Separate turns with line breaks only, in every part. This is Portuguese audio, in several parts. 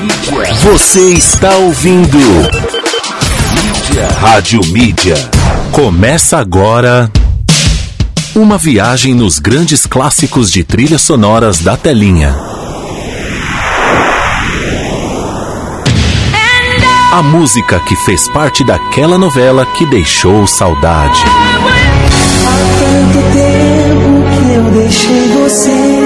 Mídia. Você está ouvindo. Mídia. Rádio Mídia. Começa agora. Uma viagem nos grandes clássicos de trilhas sonoras da telinha. A música que fez parte daquela novela que deixou saudade. Há tanto tempo que eu deixei você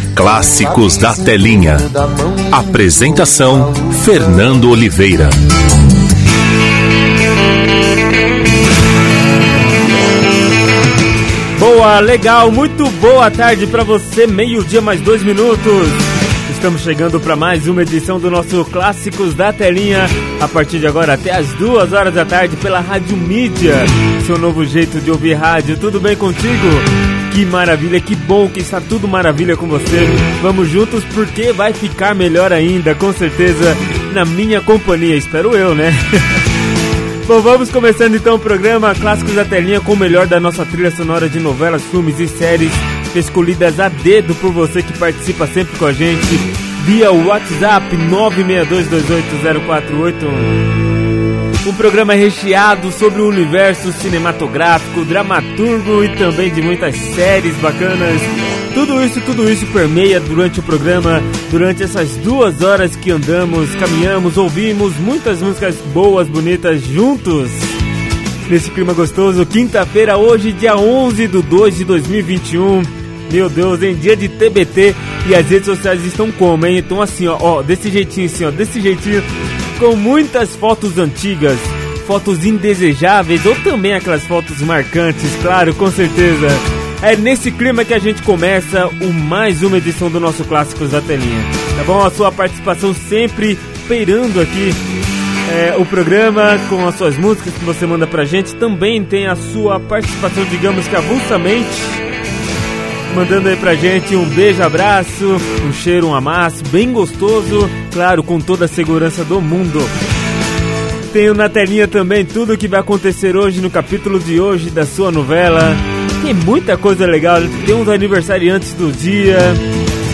Clássicos da Telinha. Apresentação: Fernando Oliveira.
Boa, legal, muito boa tarde para você. Meio-dia, mais dois minutos. Estamos chegando para mais uma edição do nosso Clássicos da Telinha. A partir de agora até as duas horas da tarde pela Rádio Mídia. Seu novo jeito de ouvir rádio. Tudo bem contigo? Que maravilha, que bom que está tudo maravilha com você. Vamos juntos porque vai ficar melhor ainda, com certeza, na minha companhia, espero eu, né? bom, vamos começando então o programa Clássicos da Telinha com o melhor da nossa trilha sonora de novelas, filmes e séries escolhidas a dedo por você que participa sempre com a gente via WhatsApp 962280481. Um programa é recheado sobre o universo cinematográfico, dramaturgo e também de muitas séries bacanas. Tudo isso, tudo isso permeia durante o programa, durante essas duas horas que andamos, caminhamos, ouvimos muitas músicas boas, bonitas juntos. Nesse clima gostoso, quinta-feira, hoje, dia 11 de 2 de 2021. Meu Deus, em dia de TBT e as redes sociais estão como, hein? Então assim, ó, ó desse jeitinho, assim, ó, desse jeitinho com muitas fotos antigas, fotos indesejáveis ou também aquelas fotos marcantes, claro, com certeza. É nesse clima que a gente começa o mais uma edição do nosso Clássicos da Telinha. Tá bom? A sua participação sempre peirando aqui é, o programa com as suas músicas que você manda pra gente. Também tem a sua participação, digamos que avulsamente mandando aí pra gente um beijo, abraço, um cheiro, um amasso, bem gostoso, claro, com toda a segurança do mundo. Tenho na telinha também tudo o que vai acontecer hoje no capítulo de hoje da sua novela. Tem muita coisa legal, tem uns aniversariantes do dia.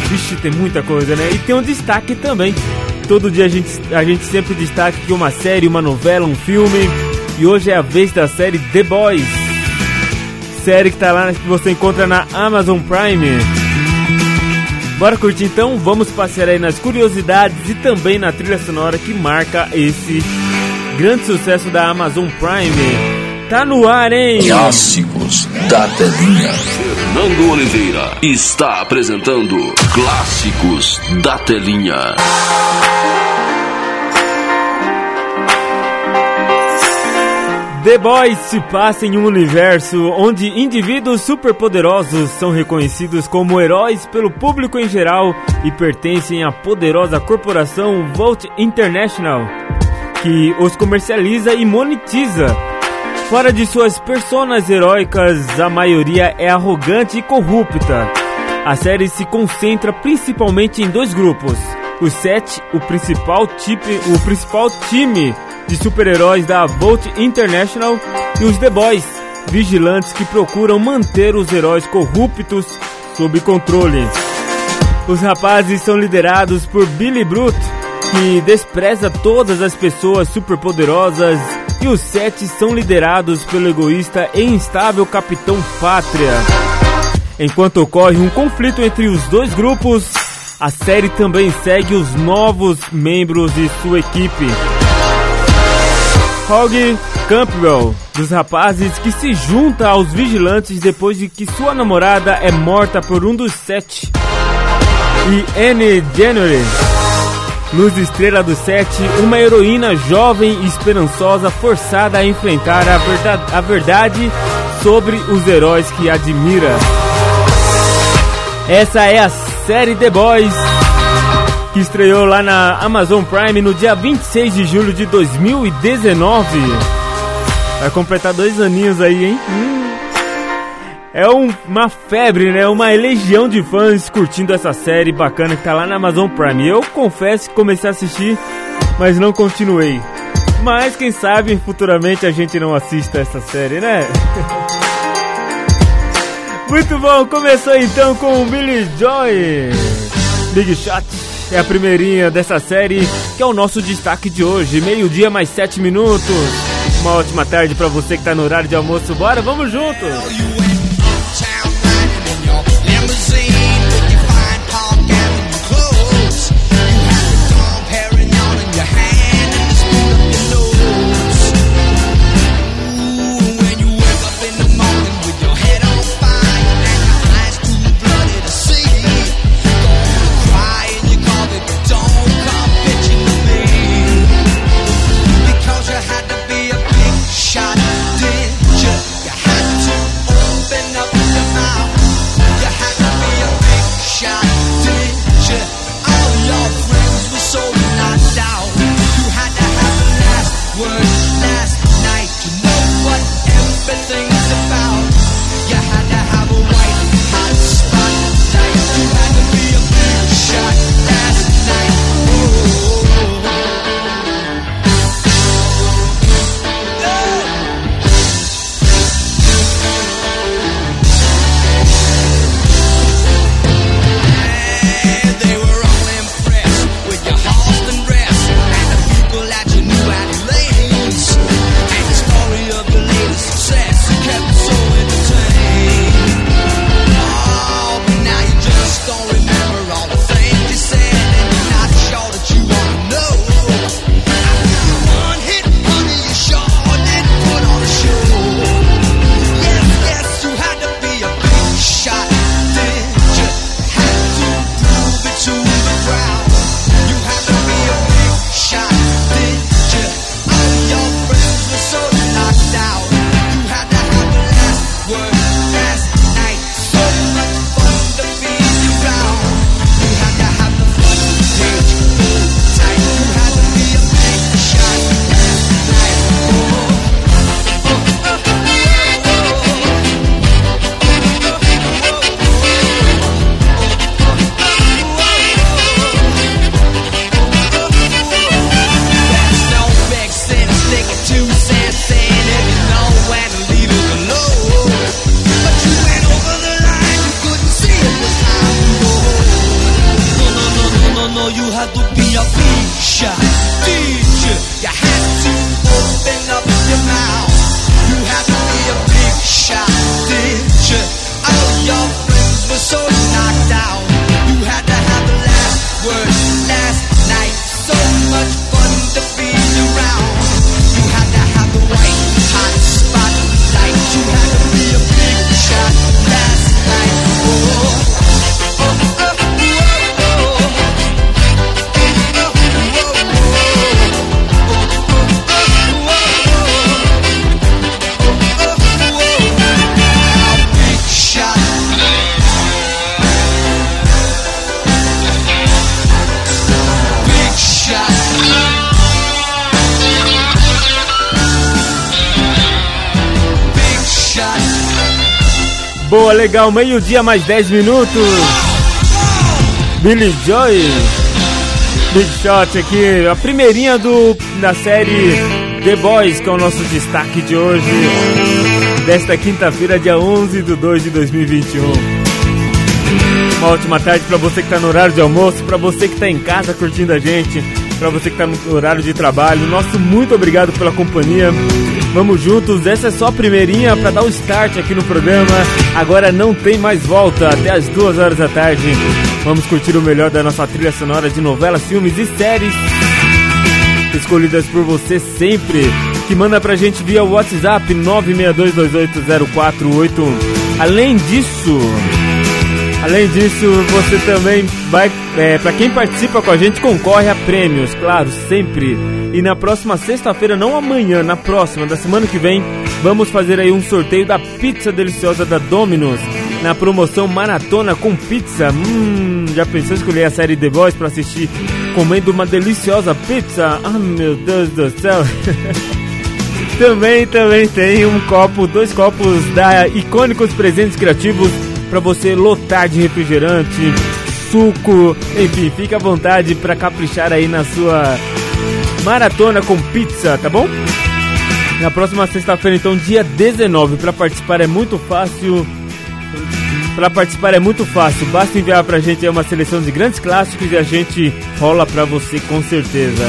Vixe, tem muita coisa, né? E tem um destaque também. Todo dia a gente, a gente sempre destaca que uma série, uma novela, um filme. E hoje é a vez da série The Boys série que tá lá que você encontra na Amazon Prime. Bora curtir então? Vamos passear aí nas curiosidades e também na trilha sonora que marca esse grande sucesso da Amazon Prime. Tá no ar, hein? Clássicos da telinha. Fernando Oliveira está apresentando Clássicos da telinha. The Boys se passa em um universo onde indivíduos superpoderosos são reconhecidos como heróis pelo público em geral e pertencem à poderosa corporação Vault International, que os comercializa e monetiza. Fora de suas personas heróicas, a maioria é arrogante e corrupta. A série se concentra principalmente em dois grupos. O Sete, o principal, o principal time de super-heróis da Volt International e os The Boys, vigilantes que procuram manter os heróis corruptos sob controle. Os rapazes são liderados por Billy Brut, que despreza todas as pessoas superpoderosas, e os sete são liderados pelo egoísta e instável Capitão Pátria. Enquanto ocorre um conflito entre os dois grupos, a série também segue os novos membros de sua equipe. Hog Campbell, dos rapazes que se junta aos vigilantes depois de que sua namorada é morta por um dos sete. E Anne January, luz estrela do sete, uma heroína jovem e esperançosa forçada a enfrentar a, a verdade sobre os heróis que admira. Essa é a série The Boys que estreou lá na Amazon Prime no dia 26 de julho de 2019. Vai completar dois aninhos aí, hein? É um, uma febre, né? Uma legião de fãs curtindo essa série bacana que tá lá na Amazon Prime. Eu confesso que comecei a assistir, mas não continuei. Mas quem sabe futuramente a gente não assista essa série, né? Muito bom, começou então com o Billy Joy. Big Shot. É a primeirinha dessa série, que é o nosso destaque de hoje. Meio-dia mais sete minutos. Uma ótima tarde para você que tá no horário de almoço. Bora, vamos juntos! ao meio-dia mais 10 minutos. Billy Joy. Big Shot aqui, a primeirinha do, da série The Boys, que é o nosso destaque de hoje. Desta quinta-feira, dia 11 de 2 de 2021. Uma ótima tarde para você que está no horário de almoço, para você que está em casa curtindo a gente, para você que está no horário de trabalho. Nosso muito obrigado pela companhia. Vamos juntos, essa é só a primeirinha para dar o start aqui no programa. Agora não tem mais volta até as duas horas da tarde. Vamos curtir o melhor da nossa trilha sonora de novelas, filmes e séries escolhidas por você sempre. Que manda pra gente via WhatsApp 962280481. Além disso, além disso, você também vai é, para quem participa com a gente, concorre a prêmios, claro, sempre. E na próxima sexta-feira, não amanhã, na próxima, da semana que vem, vamos fazer aí um sorteio da pizza deliciosa da Domino's. Na promoção Maratona com Pizza. Hum, já pensou escolher a série The Voice para assistir comendo uma deliciosa pizza? Ah, meu Deus do céu! também, também tem um copo, dois copos da Icônicos Presentes Criativos para você lotar de refrigerante suco. Enfim, fica à vontade para caprichar aí na sua maratona com pizza, tá bom? Na próxima sexta-feira, então, dia 19, para participar é muito fácil. Para participar é muito fácil, basta enviar pra gente uma seleção de grandes clássicos e a gente rola pra você com certeza.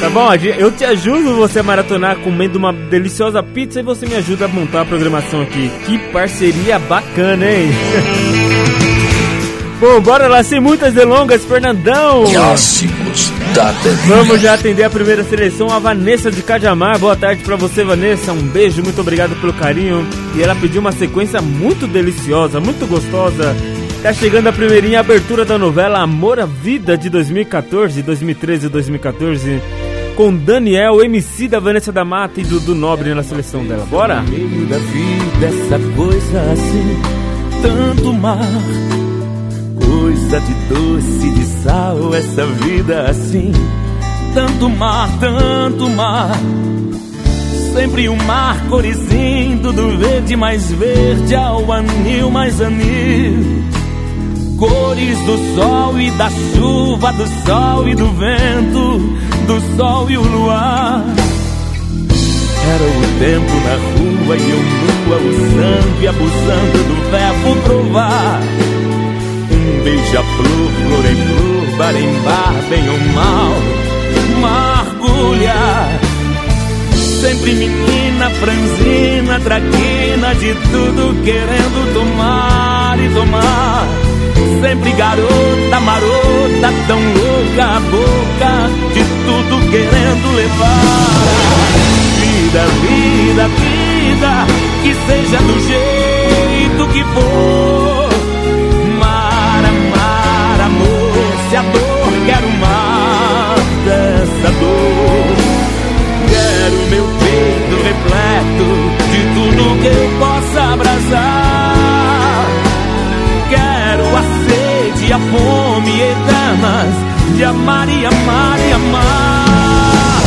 Tá bom? Eu te ajudo você a maratonar comendo uma deliciosa pizza e você me ajuda a montar a programação aqui. Que parceria bacana, hein? Bom, bora lá, sem muitas delongas, Fernandão! Clássicos da TV. Vamos já atender a primeira seleção, a Vanessa de Cajamar. Boa tarde para você, Vanessa. Um beijo, muito obrigado pelo carinho. E ela pediu uma sequência muito deliciosa, muito gostosa. Tá chegando a primeirinha abertura da novela Amor à Vida de 2014, 2013 e 2014. Com Daniel, MC da Vanessa da Mata e Dudu Nobre na seleção dela. Bora? No meio da vida, essa coisa assim, tanto mar coisa de doce, de sal, essa vida assim. Tanto mar, tanto mar. Sempre o um mar corizindo, do verde mais verde ao anil mais anil. Cores do sol e da chuva, do sol e do vento, do sol e o luar. Era o tempo na rua e eu nua, o sangue abusando do verbo provar beija-flor, flor em flor, bar bar, bem ou mal, margulha. Sempre menina, franzina, traquina, de tudo querendo tomar e tomar. Sempre garota, marota, tão louca, boca, de tudo querendo levar. Vida, vida, vida, que seja do jeito que for se é a dor, quero mais dessa dor. Quero meu peito repleto de tudo que eu possa abraçar. Quero a sede, a fome eternas de amar e amar e amar.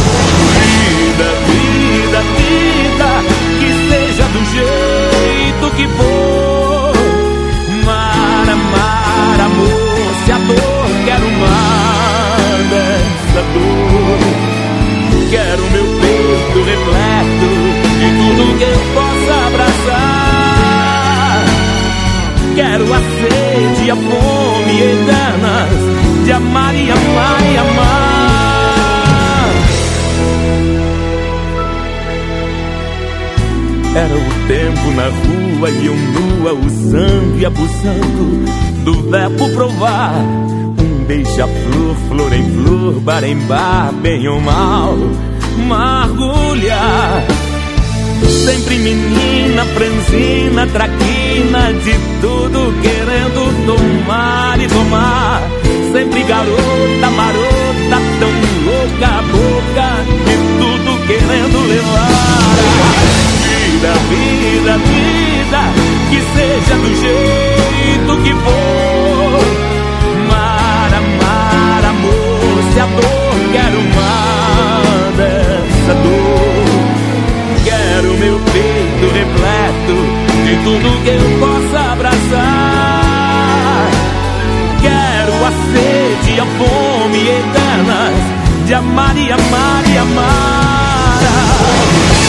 Vida, vida, vida, que seja do jeito que for. essa dor. Quero meu peito repleto de tudo que eu possa abraçar. Quero a sede e a fome eternas de amar e amar e amar. Era o tempo na rua e eu nua usando e abusando do verbo provar beija-flor, flor em flor, bar em bar, bem ou mal, margulha. Sempre menina, franzina, traquina, de tudo querendo tomar e tomar. Sempre garota, marota, tão louca, boca, de tudo querendo levar. Vida, vida, vida, que seja do jeito que for. Quero mais dessa dor. Quero meu peito repleto de tudo que eu possa abraçar. Quero a sede e a fome eternas de amar e amar e amar.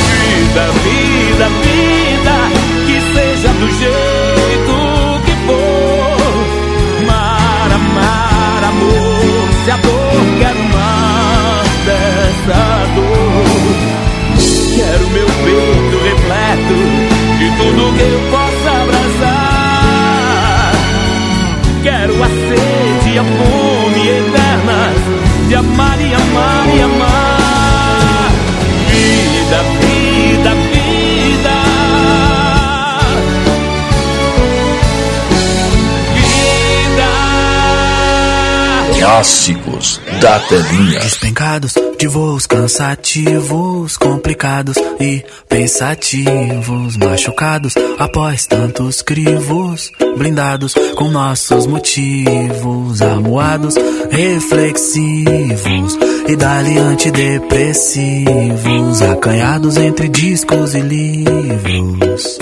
Vida, vida, vida, que seja do jeito que for. Mar, amar, amor, se a dor sun. clássicos da telinha. Despencados de voos cansativos, complicados e pensativos, machucados após tantos crivos, blindados com nossos motivos, amuados, reflexivos e dali antidepressivos, acanhados entre discos e livros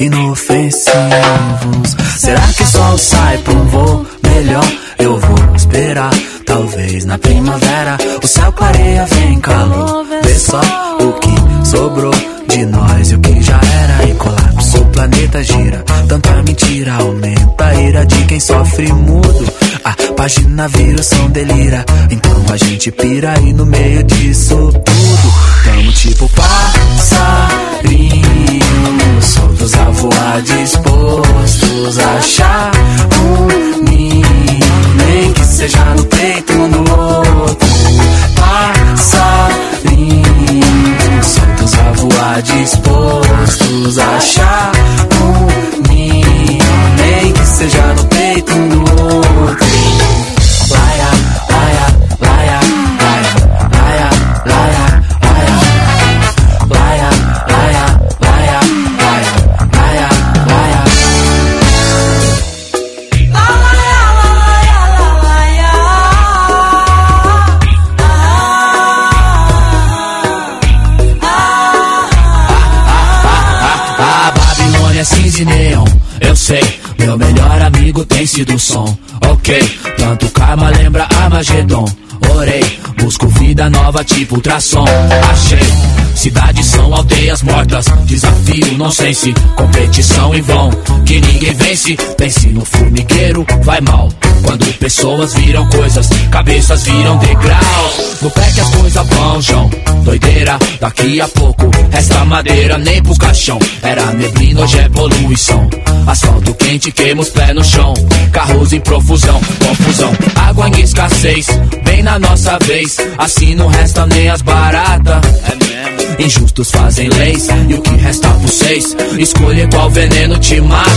inofensivos. Será que o sol sai pra um voo melhor? eu vou esperar. Talvez na primavera o céu clareia, vem calor. Vê só o que sobrou de nós e o que já era. E colapso, o planeta gira. Tanta mentira aumenta a ira de quem sofre mudo. A página vira o som delira. Então a gente pira aí no meio disso tudo. Ficamos tipo passarinhos, soltos a voar, dispostos a achar um ninho, nem que seja no peito ou no outro. Passarinhos, soltos a voar, dispostos a achar um ninho, nem que seja no peito ou no outro. Laia, comigo tem sido som, ok. Tanto karma lembra Armagedon. Orei, busco vida nova tipo ultrassom. Achei, cidades são aldeias mortas. Desafio, não sei se competição em vão. Que ninguém vence, pense no formigueiro, vai mal. Quando pessoas viram coisas, cabeças viram degrau. No pé que as coisas vão, João. Doideira, daqui a pouco, resta madeira nem pro caixão. Era neblina, hoje é poluição. Asfalto quente, queimos pé pés no chão. Carros em profusão, confusão. Água em escassez, bem na nossa vez. Assim não resta nem as baratas. É Injustos fazem leis, e o que resta vocês? Escolha qual veneno te mata.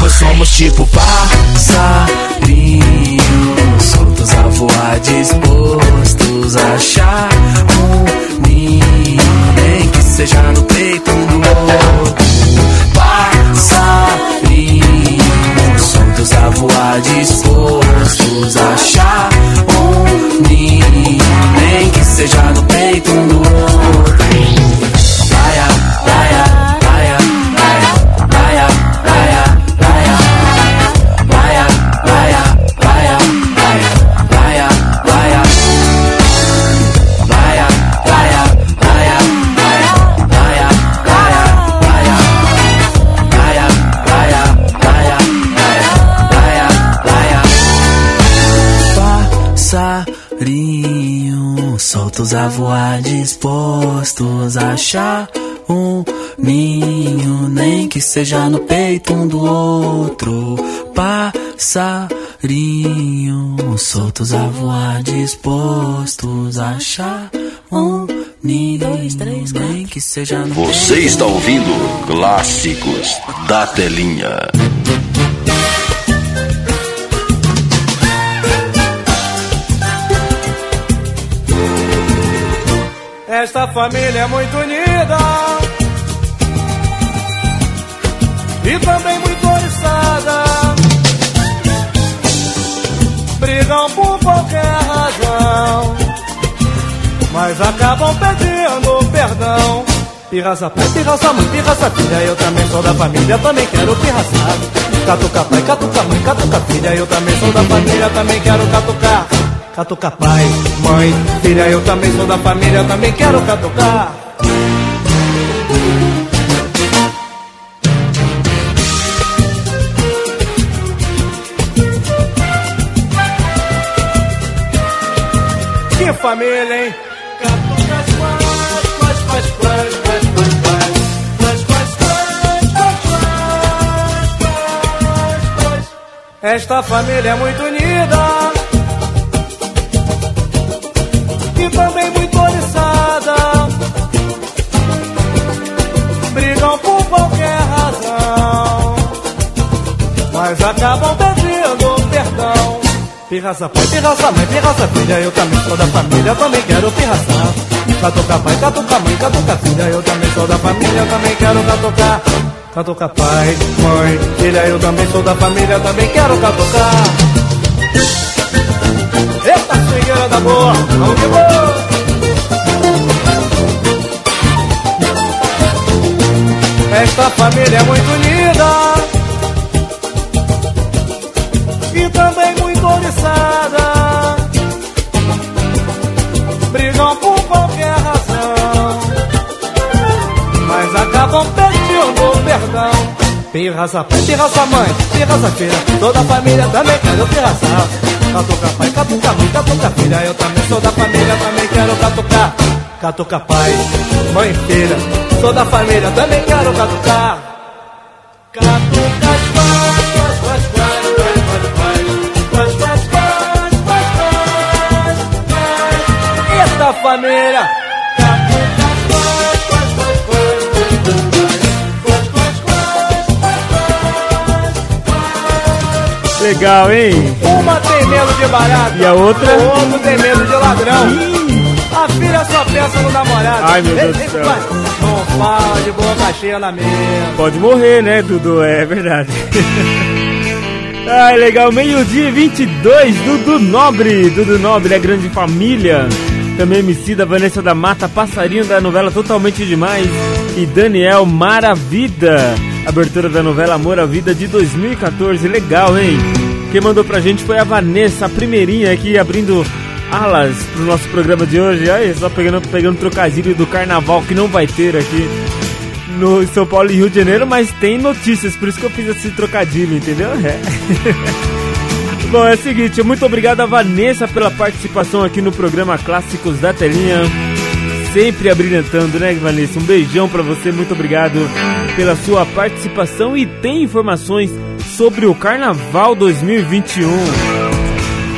Pois somos tipo passarinhos, soltos a voar, dispostos a achar um ninho, nem que seja no peito do outro. Pai,
passarinhos soltos a voar, dispostos a achar um ninho, nem que seja no peito um do outro. dispostos a voar, dispostos a achar um ninho, nem que seja no peito um do outro. passarinho. soltos a voar, dispostos a achar um ninho, Dois, três, nem que seja no Você peito está ouvindo Clássicos da Telinha. esta família é muito unida e também muito oriçada. Brigam por qualquer razão, mas acabam pedindo perdão. Pirraça pai, pirraça mãe, pirraça filha, eu também sou da família, também quero pirraçado. Catuca pai, catuca mãe, catuca filha, eu também sou da família, também quero catucar catucar pai, mãe, filha, eu também sou da família, eu também quero catucar. Que família, hein? Esta família é muito unida. também muito oriçada. Brigam por qualquer razão, mas acabam pedindo perdão. Pirraça pai, pirraça mãe, pirraça filha, eu também sou da família, também quero pirraçar. Catuca pai, catuca mãe, catuca filha, eu também sou da família, também quero catucar. Catuca pai, mãe, filha, eu também sou da família, também quero catucar. Mantingueira da boa, vamos que vou. Esta família é muito unida e também muito oriçada. raça pai, raça mãe, raça feira Toda a família também quero raça Catuca pai, catuca mãe, catuca filha Eu também sou da família, também quero catucar Catuca pai, mãe feira toda família, também quero catucar Catuca Eita família!
legal, hein?
Uma tem medo de barato
E a outra?
O outro tem medo de ladrão. Ih. A filha só pensa no namorado.
Ai, meu
Deus
do céu.
Não fala de
na mesa. Pode morrer, né, Dudu? É, é verdade. Ai, legal. Meio-dia 22, Dudu Nobre. Dudu Nobre, a é grande família. Também MC da Vanessa da Mata, passarinho da novela Totalmente Demais. E Daniel Maravida abertura da novela Amor à Vida de 2014. Legal, hein? Quem mandou pra gente foi a Vanessa, a primeirinha aqui abrindo alas pro nosso programa de hoje. Olha, só pegando, pegando trocadilho do carnaval que não vai ter aqui no São Paulo e Rio de Janeiro, mas tem notícias, por isso que eu fiz esse trocadilho, entendeu? É. Bom, é o seguinte, muito obrigado a Vanessa pela participação aqui no programa Clássicos da Telinha. Sempre abrilhantando, né, Vanessa? Um beijão para você, muito obrigado pela sua participação e tem informações sobre o Carnaval 2021.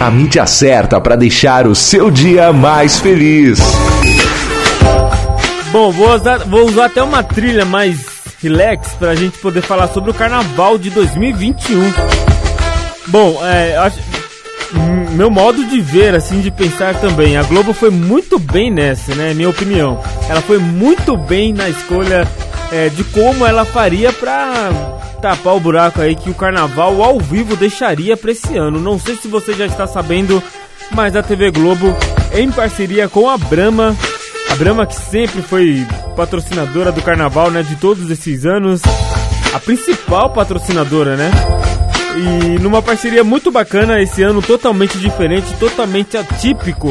A mídia
certa para deixar o seu dia mais feliz.
Bom, vou usar, vou usar até uma trilha mais relax para a gente poder falar sobre o Carnaval de 2021. Bom, é, acho, meu modo de ver, assim, de pensar também. A Globo foi muito bem nessa, né? Minha opinião. Ela foi muito bem na escolha é, de como ela faria para tapar o buraco aí que o carnaval ao vivo deixaria para esse ano. Não sei se você já está sabendo, mas a TV Globo, em parceria com a Brahma, a Brahma que sempre foi patrocinadora do carnaval, né, de todos esses anos, a principal patrocinadora, né? E numa parceria muito bacana esse ano, totalmente diferente, totalmente atípico.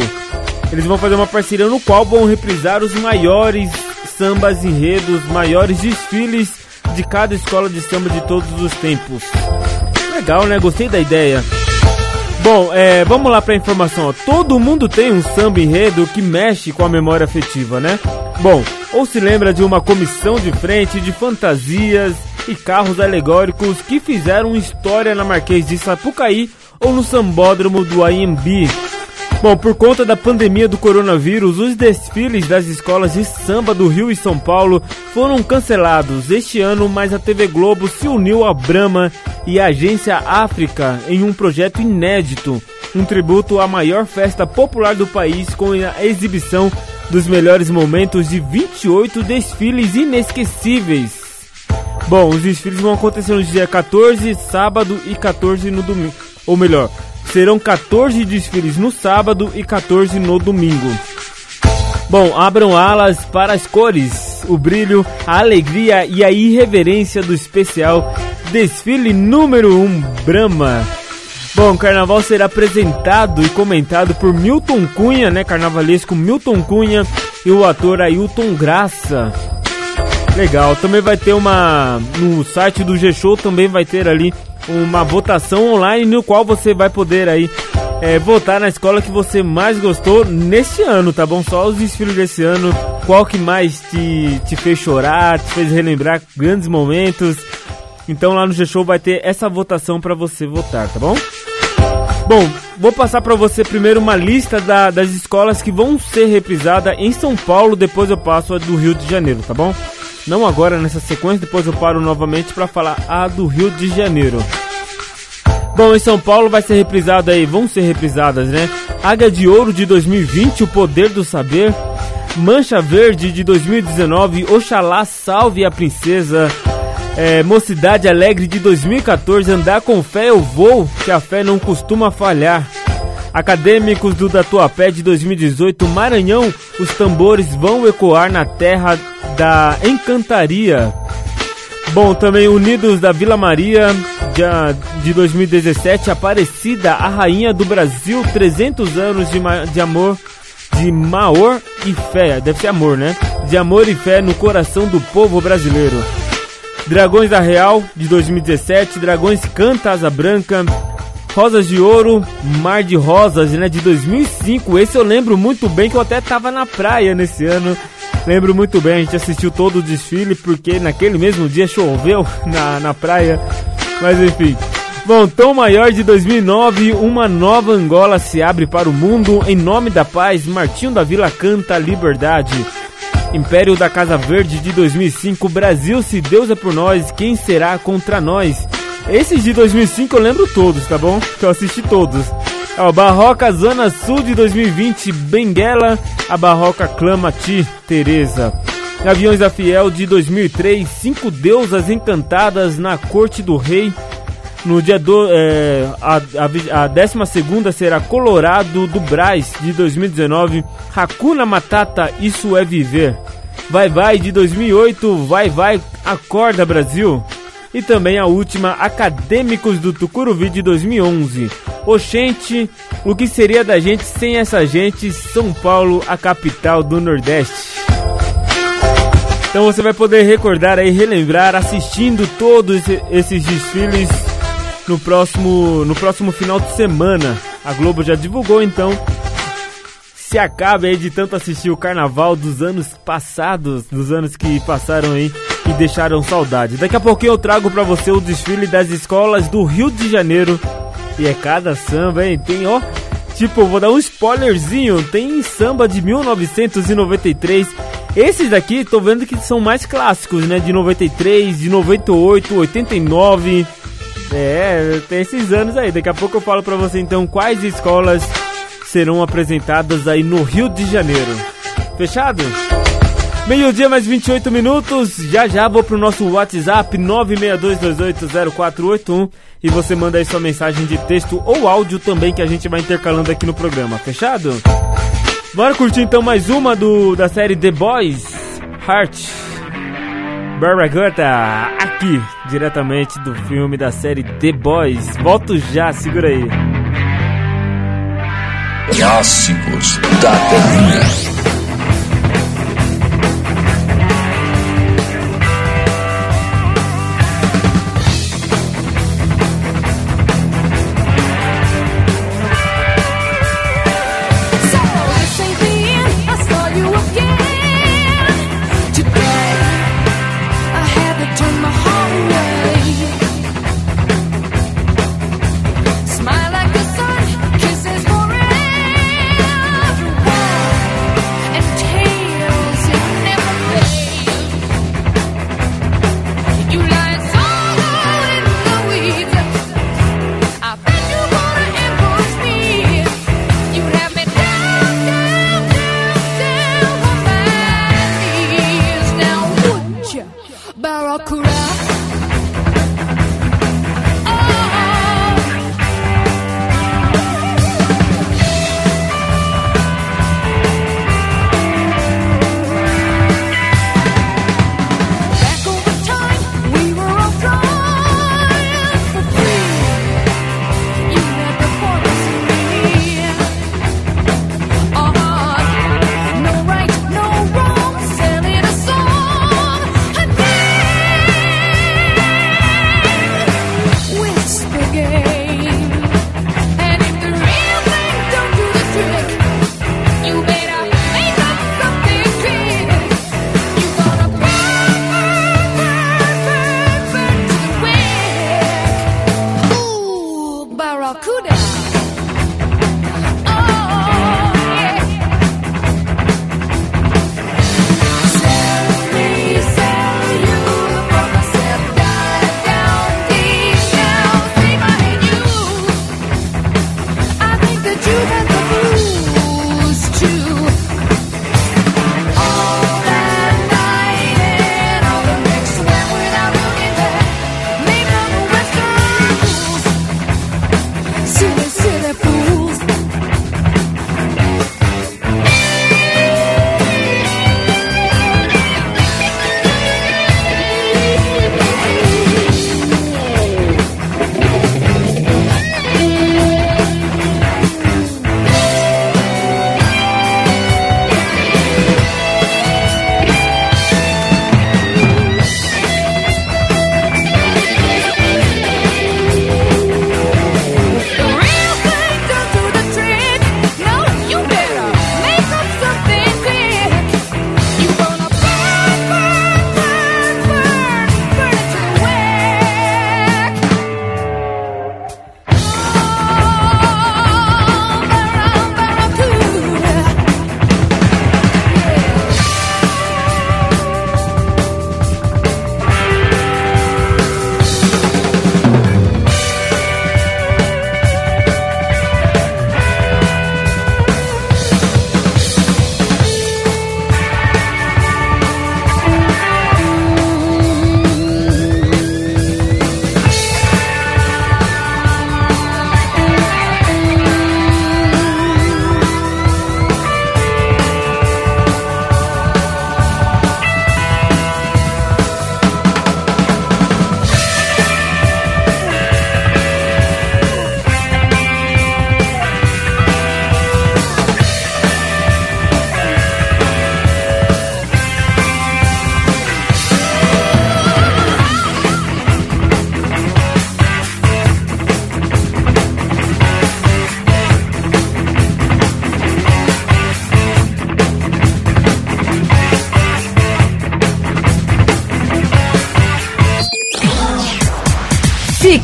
Eles vão fazer uma parceria no qual vão reprisar os maiores sambas, enredos, maiores desfiles de cada escola de samba de todos os tempos. Legal, né? Gostei da ideia. Bom, é, vamos lá para a informação. Ó. Todo mundo tem um samba enredo que mexe com a memória afetiva, né? Bom, ou se lembra de uma comissão de frente de fantasias e carros alegóricos que fizeram história na Marquês de Sapucaí ou no sambódromo do AMB. Bom, por conta da pandemia do coronavírus, os desfiles das escolas de samba do Rio e São Paulo foram cancelados este ano, mas a TV Globo se uniu à Brahma e à Agência África em um projeto inédito, um tributo à maior festa popular do país com a exibição dos melhores momentos de 28 desfiles inesquecíveis. Bom, os desfiles vão acontecer no dia 14, sábado e 14 no domingo, ou melhor, Serão 14 desfiles no sábado e 14 no domingo. Bom, abram alas para as cores, o brilho, a alegria e a irreverência do especial Desfile número 1 Brahma. Bom, o carnaval será apresentado e comentado por Milton Cunha, né? Carnavalesco Milton Cunha e o ator Ailton Graça. Legal, também vai ter uma. No site do G-Show também vai ter ali uma votação online no qual você vai poder aí é, votar na escola que você mais gostou neste ano, tá bom? Só os desfiles desse ano, qual que mais te, te fez chorar, te fez relembrar grandes momentos. Então lá no G-Show vai ter essa votação para você votar, tá bom? Bom, vou passar para você primeiro uma lista da, das escolas que vão ser reprisadas em São Paulo, depois eu passo a do Rio de Janeiro, tá bom? Não agora nessa sequência, depois eu paro novamente para falar a do Rio de Janeiro. Bom, em São Paulo vai ser reprisada aí, vão ser reprisadas, né? Águia de Ouro de 2020, O Poder do Saber. Mancha Verde de 2019, Oxalá Salve a Princesa. É, Mocidade Alegre de 2014, Andar com Fé eu vou, que a fé não costuma falhar. Acadêmicos do Tatuapé de 2018, Maranhão, os tambores vão ecoar na terra da Encantaria. Bom, também Unidos da Vila Maria, de 2017, Aparecida, a Rainha do Brasil, 300 anos de, de amor, de maor e fé, deve ser amor, né? De amor e fé no coração do povo brasileiro. Dragões da Real, de 2017, Dragões Canta Asa Branca, Rosas de Ouro, Mar de Rosas, né, de 2005. Esse eu lembro muito bem que eu até tava na praia nesse ano Lembro muito bem, a gente assistiu todo o desfile porque naquele mesmo dia choveu na, na praia. Mas enfim. Montão Maior de 2009, uma nova Angola se abre para o mundo. Em nome da paz, Martinho da Vila canta Liberdade. Império da Casa Verde de 2005, Brasil se Deus é por nós, quem será contra nós? Esses de 2005 eu lembro todos, tá bom? Eu assisti todos. É o Barroca Zona Sul de 2020, Benguela, a Barroca Clama Ti, Tereza. Aviões da Fiel de 2003, Cinco Deusas Encantadas na Corte do Rei. No dia do, é, a, a, a 12 será Colorado do Braz de 2019, Hakuna Matata, Isso é Viver. Vai Vai de 2008, Vai Vai, Acorda Brasil. E também a última, Acadêmicos do Tucuruvi de 2011. Oxente, o que seria da gente sem essa gente? São Paulo, a capital do Nordeste. Então você vai poder recordar e relembrar assistindo todos esses desfiles no próximo, no próximo final de semana. A Globo já divulgou então. Se acaba aí de tanto assistir o carnaval dos anos passados, dos anos que passaram aí e deixaram saudade. Daqui a pouquinho eu trago para você o desfile das escolas do Rio de Janeiro e é cada samba, hein? Tem, ó. Tipo, vou dar um spoilerzinho. Tem samba de 1993. Esses daqui, tô vendo que são mais clássicos, né? De 93, de 98, 89. É, tem esses anos aí. Daqui a pouco eu falo pra você então quais escolas serão apresentadas aí no Rio de Janeiro. Fechado? Meio-dia, mais 28 minutos. Já já vou pro nosso WhatsApp 962280481 e você manda aí sua mensagem de texto ou áudio também que a gente vai intercalando aqui no programa. Fechado? Bora curtir então mais uma do da série The Boys Heart. Barragata, aqui, diretamente do filme da série The Boys. Volto já, segura aí.
Clássicos da telinha.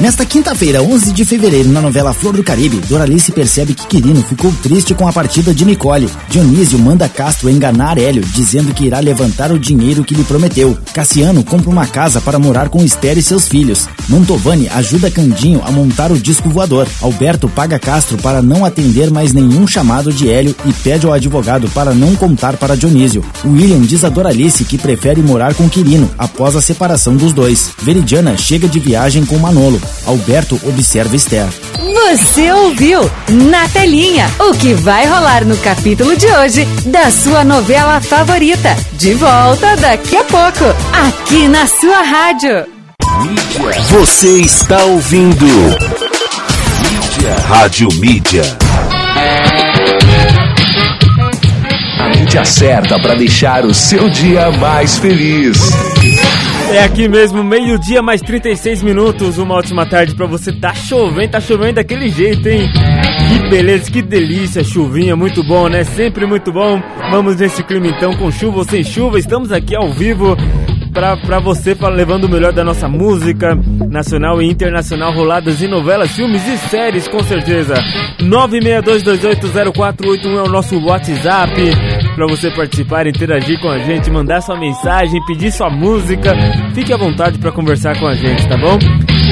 Nesta quinta-feira, 11 de fevereiro, na novela Flor do Caribe, Doralice percebe que Quirino ficou triste com a partida de Nicole. Dionísio manda Castro enganar Hélio, dizendo que irá levantar o dinheiro que lhe prometeu. Cassiano compra uma casa para morar com Esther e seus filhos. Mantovani ajuda Candinho a montar o disco voador. Alberto paga Castro para não atender mais nenhum chamado de Hélio e pede ao advogado para não contar para Dionísio. William diz a Doralice que prefere morar com Quirino após a separação dos dois. Veridiana chega de viagem com Manolo. Alberto observa Esther.
Você ouviu na telinha o que vai rolar no capítulo de hoje da sua novela favorita. De volta daqui a pouco, aqui na sua rádio.
Você está ouvindo. Mídia. Rádio Mídia. A mídia certa para deixar o seu dia mais feliz.
É aqui mesmo, meio-dia mais 36 minutos. Uma ótima tarde para você. Tá chovendo, tá chovendo daquele jeito, hein? Que beleza, que delícia. Chuvinha, muito bom, né? Sempre muito bom. Vamos nesse clima então, com chuva ou sem chuva. Estamos aqui ao vivo pra, pra você, pra, levando o melhor da nossa música nacional e internacional, roladas e novelas, filmes e séries, com certeza. 962280481 é o nosso WhatsApp para você participar, interagir com a gente, mandar sua mensagem, pedir sua música. Fique à vontade para conversar com a gente, tá bom?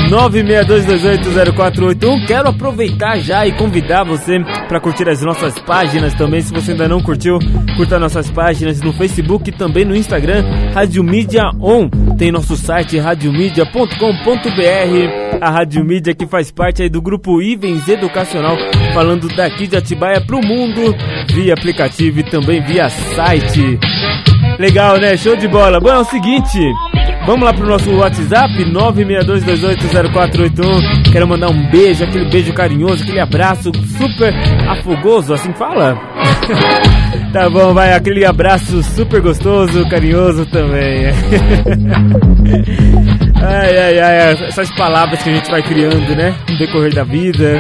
962280481. Quero aproveitar já e convidar você para curtir as nossas páginas também. Se você ainda não curtiu, curta nossas páginas no Facebook e também no Instagram, Rádio Mídia On. Tem nosso site radiomedia.com.br, a Rádio Mídia que faz parte aí do grupo Ivens Educacional, falando daqui de Atibaia para o mundo, via aplicativo e também via site. Legal, né? Show de bola. Bom, é o seguinte, Vamos lá pro nosso WhatsApp, 962280481. Quero mandar um beijo, aquele beijo carinhoso, aquele abraço super afogoso, assim fala? tá bom, vai, aquele abraço super gostoso, carinhoso também. ai, ai, ai, essas palavras que a gente vai criando, né, no decorrer da vida.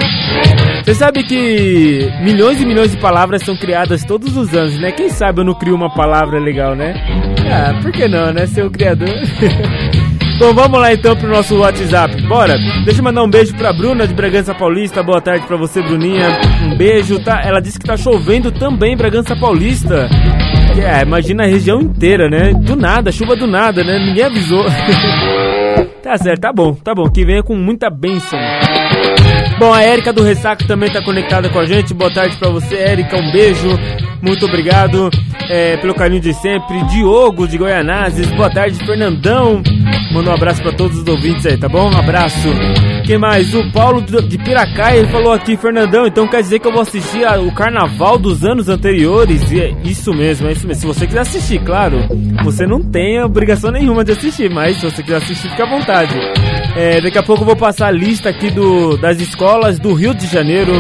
Você sabe que milhões e milhões de palavras são criadas todos os anos, né? Quem sabe eu não crio uma palavra legal, né? Ah, por que não, né? Ser o criador. bom então vamos lá então pro nosso WhatsApp, bora? Deixa eu mandar um beijo pra Bruna de Bragança Paulista, boa tarde pra você, Bruninha. Um beijo, tá? Ela disse que tá chovendo também em Bragança Paulista. É, imagina a região inteira, né? Do nada, chuva do nada, né? Ninguém avisou. tá certo, tá bom, tá bom, que venha com muita bênção. Bom, a Érica do Ressaco também tá conectada com a gente. Boa tarde pra você, Érica. Um beijo muito obrigado é, pelo carinho de sempre. Diogo de Goianazes, boa tarde, Fernandão. Manda um abraço para todos os ouvintes aí, tá bom? Um abraço. Quem mais? O Paulo de Piracai falou aqui, Fernandão, então quer dizer que eu vou assistir a, o carnaval dos anos anteriores? E é isso mesmo, é isso mesmo. Se você quiser assistir, claro, você não tem obrigação nenhuma de assistir, mas se você quiser assistir, fica à vontade. É, daqui a pouco eu vou passar a lista aqui do, das escolas do Rio de Janeiro.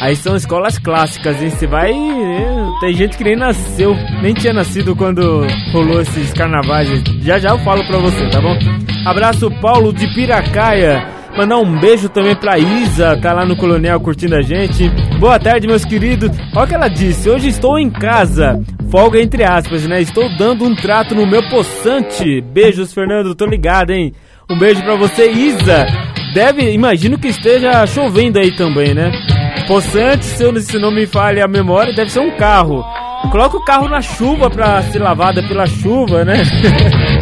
Aí são escolas clássicas, hein? você vai. Né? Tem gente que nem nasceu, nem tinha nascido quando rolou esses carnavais. Já já eu falo pra você, tá bom? Abraço Paulo de Piracaia. Mandar um beijo também pra Isa, tá lá no Colonial curtindo a gente. Boa tarde, meus queridos. Olha o que ela disse: hoje estou em casa. Folga entre aspas, né? Estou dando um trato no meu poçante. Beijos, Fernando, tô ligado, hein? Um beijo pra você, Isa. Deve, imagino que esteja chovendo aí também, né? Poçante, se, eu, se não me falha a memória, deve ser um carro. Coloca o carro na chuva pra ser lavada pela chuva, né?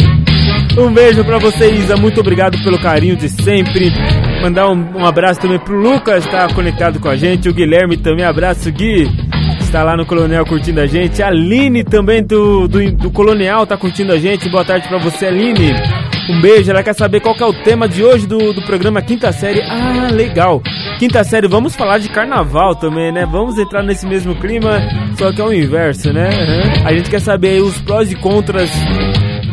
um beijo pra você, Isa. Muito obrigado pelo carinho de sempre. Mandar um, um abraço também pro Lucas, tá conectado com a gente. O Guilherme também, abraço, Gui. Está lá no Colonial curtindo a gente. A Aline também do, do, do Colonial tá curtindo a gente. Boa tarde pra você, Aline. Um beijo, ela quer saber qual que é o tema de hoje do, do programa Quinta Série. Ah, legal. Quinta Série, vamos falar de carnaval também, né? Vamos entrar nesse mesmo clima, só que é o inverso, né? Uhum. A gente quer saber os prós e contras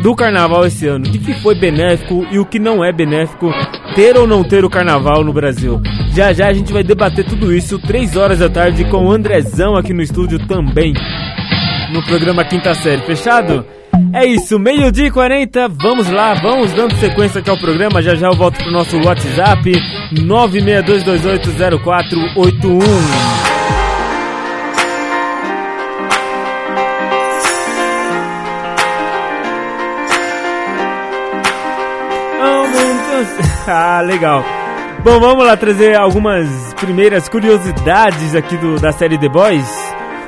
do carnaval esse ano. O que foi benéfico e o que não é benéfico ter ou não ter o carnaval no Brasil. Já já a gente vai debater tudo isso 3 horas da tarde com o Andrezão aqui no estúdio também. No programa Quinta Série, fechado? É isso, meio-dia e 40, vamos lá, vamos dando sequência aqui ao programa. Já já eu volto pro nosso WhatsApp 962280481. Ah, ah, legal. Bom, vamos lá trazer algumas primeiras curiosidades aqui do, da série The Boys.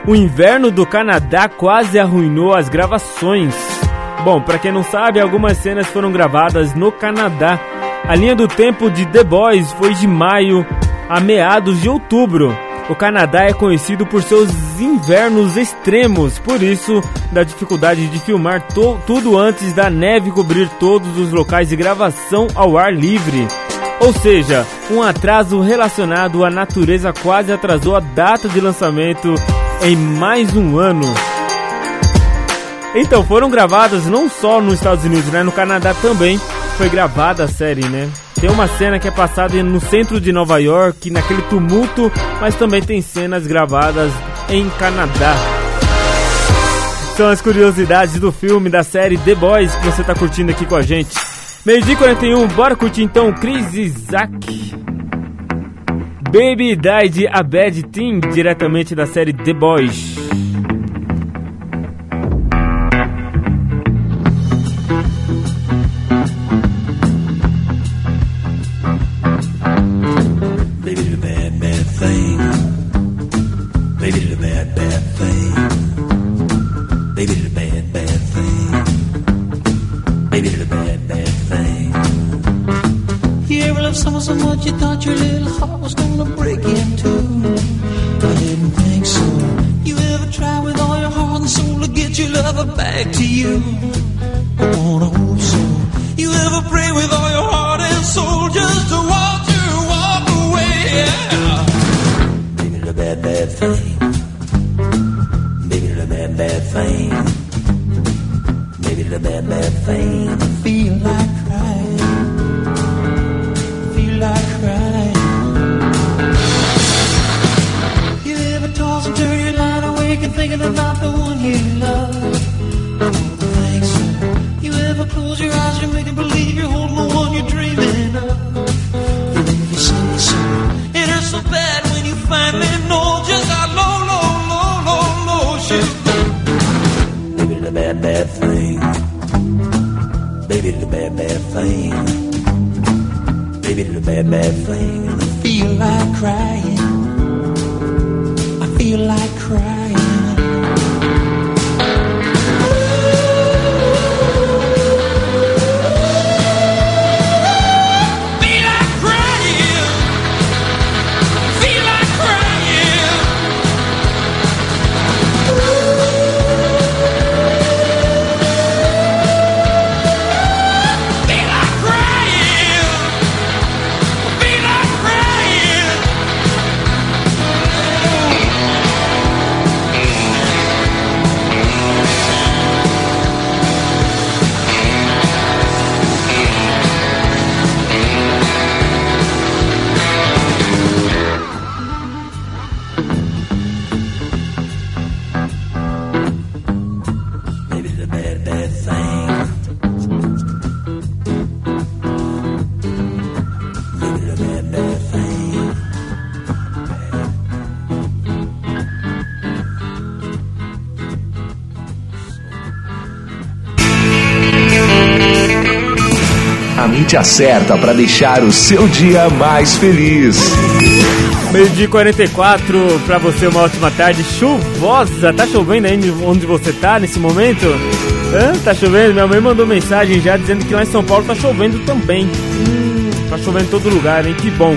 O inverno do Canadá quase arruinou as gravações. Bom, para quem não sabe, algumas cenas foram gravadas no Canadá. A linha do tempo de The Boys foi de maio a meados de outubro. O Canadá é conhecido por seus invernos extremos, por isso da dificuldade de filmar tudo antes da neve cobrir todos os locais de gravação ao ar livre. Ou seja, um atraso relacionado à natureza quase atrasou a data de lançamento em mais um ano. Então, foram gravadas não só nos Estados Unidos, né? No Canadá também foi gravada a série, né? Tem uma cena que é passada no centro de Nova York, naquele tumulto, mas também tem cenas gravadas em Canadá. São as curiosidades do filme da série The Boys que você está curtindo aqui com a gente. Meio dia 41, bora curtir então Chris Isaac. Baby died A Bad thing diretamente da série The Boys.
gente acerta para deixar o seu dia mais feliz.
Meio dia 44, para você uma ótima tarde chuvosa. Tá chovendo aí onde você tá nesse momento? Hã? Tá chovendo? Minha mãe mandou mensagem já dizendo que lá em São Paulo tá chovendo também. Hum, tá chovendo em todo lugar, hein? Que bom.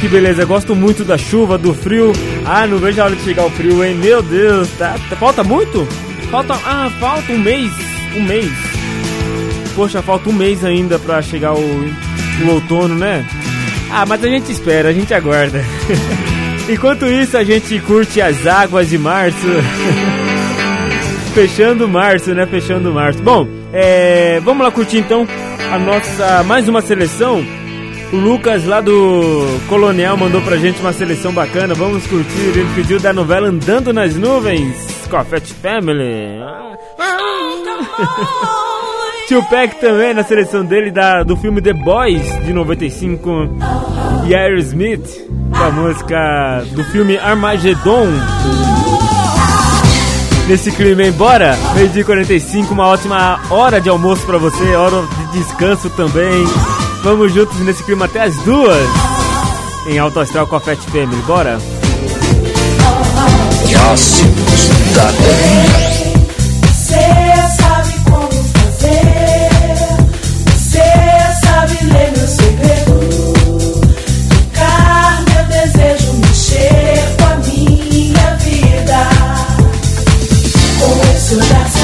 Que beleza, gosto muito da chuva, do frio. Ah, não vejo a hora de chegar o frio, hein? Meu Deus, tá, tá falta muito? Falta, ah, falta um mês, um mês poxa, falta um mês ainda para chegar o, o outono, né? Ah, mas a gente espera, a gente aguarda. Enquanto isso, a gente curte as águas de março. Fechando março, né? Fechando março. Bom, é, vamos lá curtir então a nossa mais uma seleção. O Lucas lá do Colonial mandou pra gente uma seleção bacana. Vamos curtir. Ele pediu da novela Andando nas Nuvens com a Fat Family. Ah. Tá Tupac também na seleção dele da, do filme The Boys de 95 e Aerosmith com a música do filme Armageddon. Nesse clima, embora meio dia 45, uma ótima hora de almoço para você, hora de descanso também. Vamos juntos nesse clima até as duas em Alto Astral com a Fat Family, bora?
So that's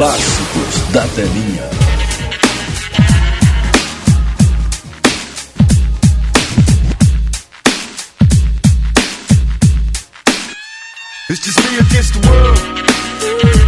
Clássicos da telinha. It's just me against the world.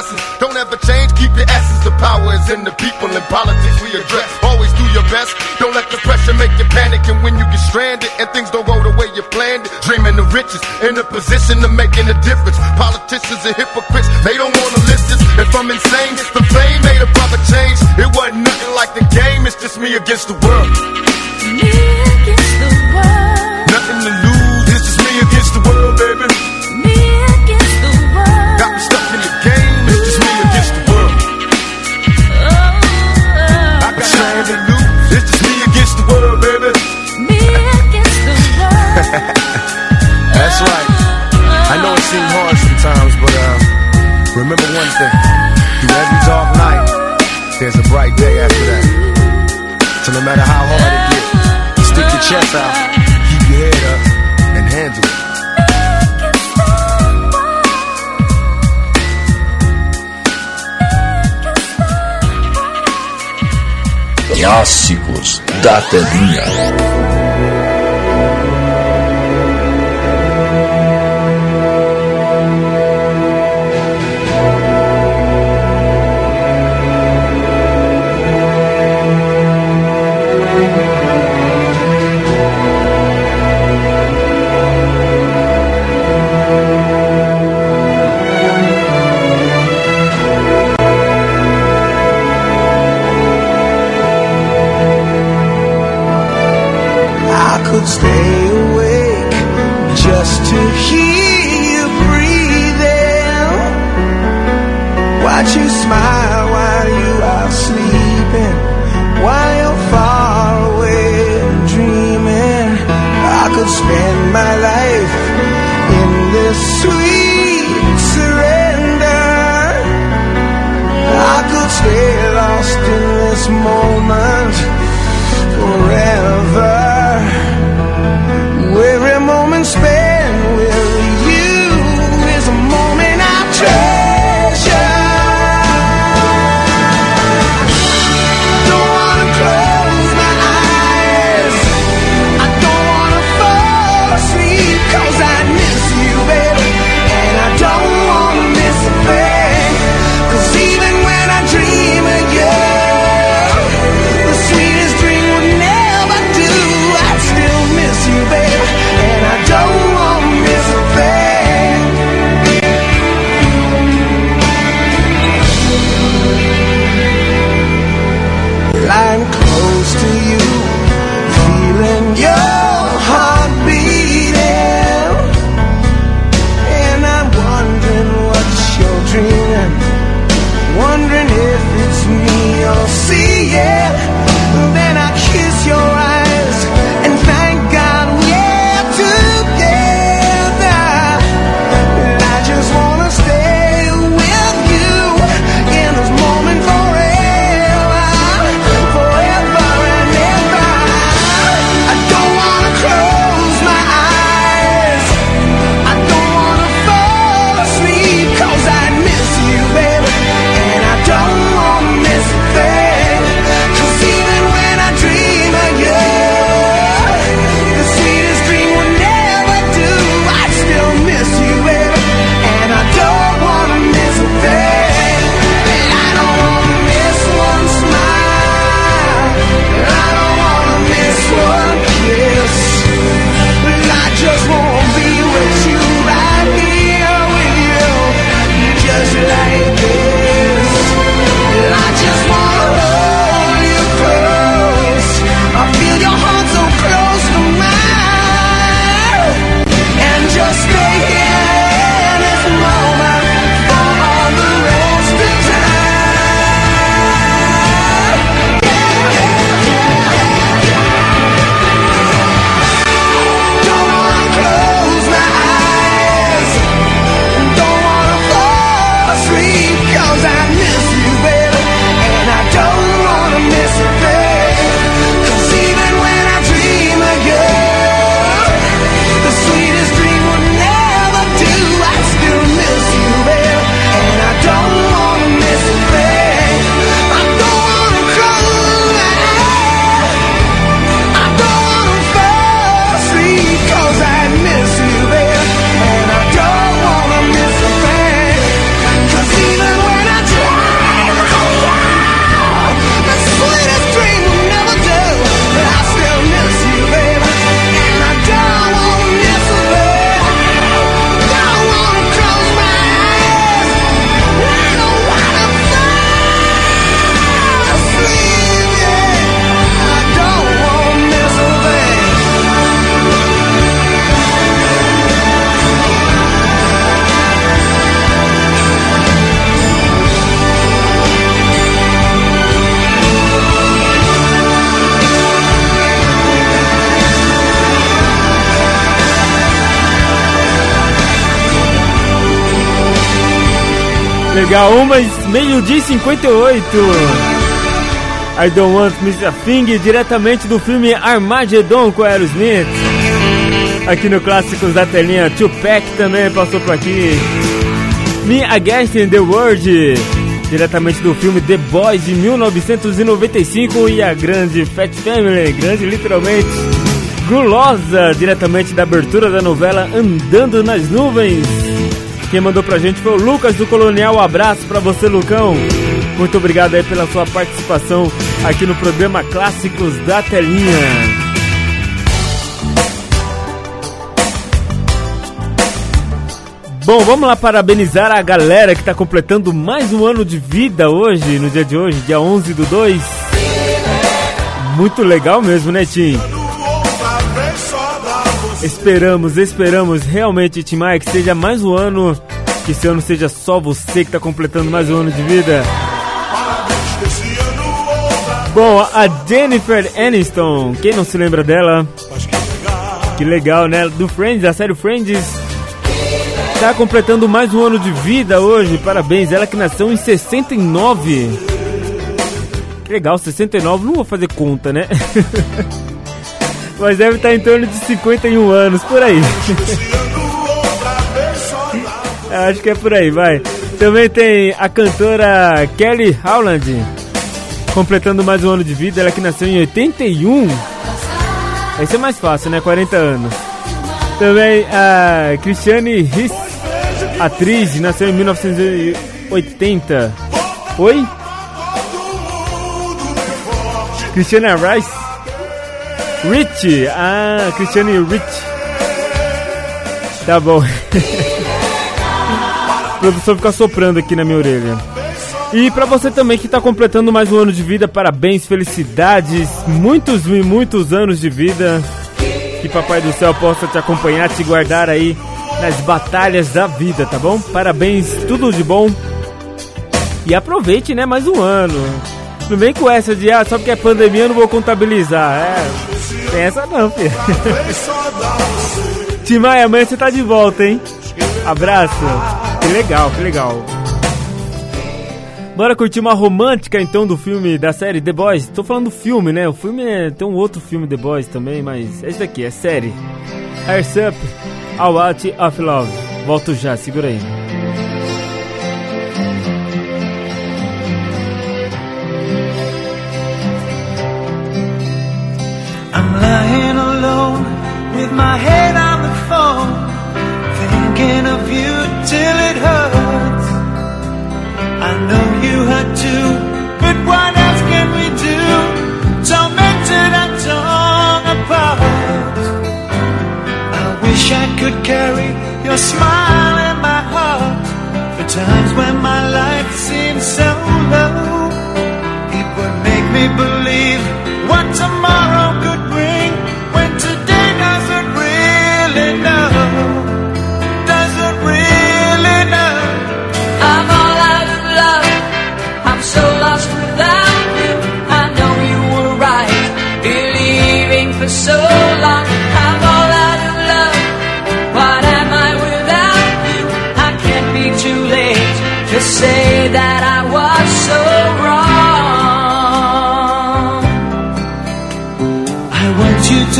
lessons. Don't ever change, keep your essence. The power is in the people and politics we address. Always do your best. Don't let the pressure make you panic. And when you get stranded and things don't go the way you planned it, dreaming the riches in a position of making a difference. Politicians are hypocrites. They don't want to listen. If I'm insane, it's the fame made a brother change. It wasn't nothing like the game. It's just me against the world. Me against the world. Nothing to right. I know it seems hard sometimes, but uh, remember one thing. Through every dark night, there's a bright day after that. So no matter how hard it gets, stick your chest out, keep your head up, and handle it. Clássicos da watch you smile.
uma umas meio-dia e 58. I Don't Want Mr. Thing, diretamente do filme Armageddon com Aerosmith. Aqui no Clássicos da Telinha, Tupac também passou por aqui. Me Against the World, diretamente do filme The Boys de 1995 e a grande Fat Family, grande literalmente. Gulosa, diretamente da abertura da novela Andando nas Nuvens. Quem mandou pra gente foi o Lucas do Colonial. Um abraço pra você, Lucão. Muito obrigado aí pela sua participação aqui no programa Clássicos da Telinha. Bom, vamos lá parabenizar a galera que está completando mais um ano de vida hoje, no dia de hoje, dia 11 do 2. Muito legal mesmo, né, Tim? Esperamos, esperamos realmente, Tim Maia, que seja mais um ano, que esse ano seja só você que está completando mais um ano de vida. Bom, a Jennifer Aniston, quem não se lembra dela? Que legal, né? Do Friends, da série Friends. Está completando mais um ano de vida hoje, parabéns. Ela que nasceu em 69. Que legal, 69, não vou fazer conta, né? mas deve estar tá em torno de 51 anos, por aí. Eu acho que é por aí, vai. Também tem a cantora Kelly Howland, completando mais um ano de vida. Ela que nasceu em 81. Esse é mais fácil, né? 40 anos. Também a Cristiane Riss, atriz, nasceu em 1980. Oi? Cristiane Rice, Rich, ah, Cristiane Rich. Tá bom. A produção fica soprando aqui na minha orelha. E para você também que está completando mais um ano de vida, parabéns, felicidades, muitos e muitos anos de vida. Que Papai do Céu possa te acompanhar, te guardar aí nas batalhas da vida, tá bom? Parabéns, tudo de bom. E aproveite, né, mais um ano. Não vem com essa de, ah, só porque é pandemia eu não vou contabilizar. É, tem essa não, filho. Timai, amanhã você tá de volta, hein? Abraço. Que legal, que legal. Bora curtir uma romântica então do filme da série The Boys. Tô falando do filme, né? O filme é... tem um outro filme The Boys também, mas é esse daqui, é série. Airs Up, A Watch of Love. Volto já, segura aí. I'm lying alone with my head on the phone, thinking of you till it hurts. I know you hurt too, but what else can we do? Tormented and torn apart. I wish I could carry your smile in my heart for times when my life seems so low. It would make me believe what tomorrow.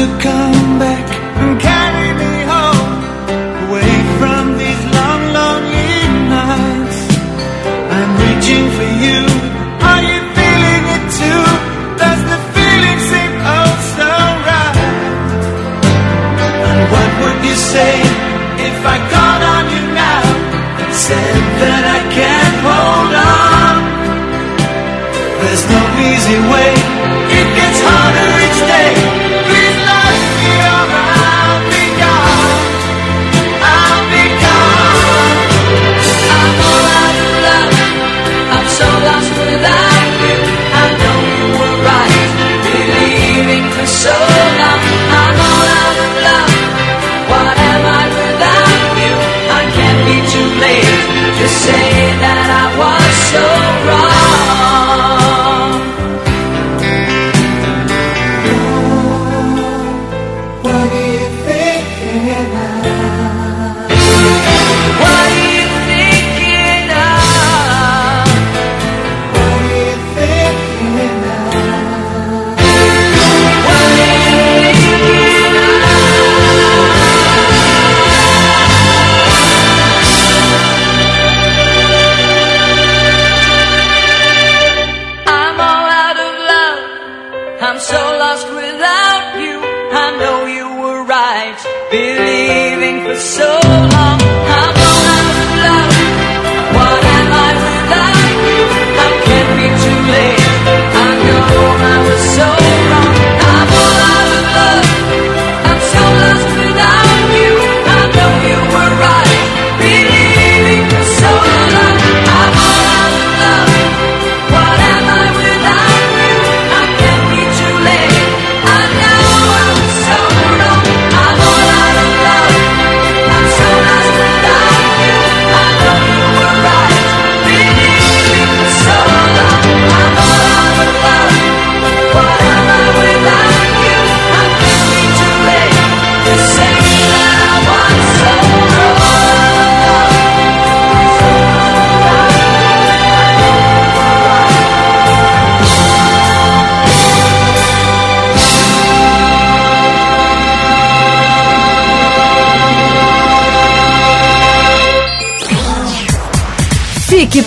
to come back and carry me home away from these long, lonely nights. I'm reaching for you. Are you feeling it too? Does the feeling seem oh so right? And what would you say if I called on you now and said that I can't hold on? There's no easy way.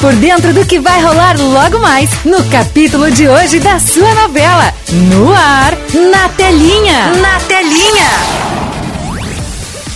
por dentro do que vai rolar logo mais no capítulo de hoje da sua novela. No ar, na telinha. Na telinha.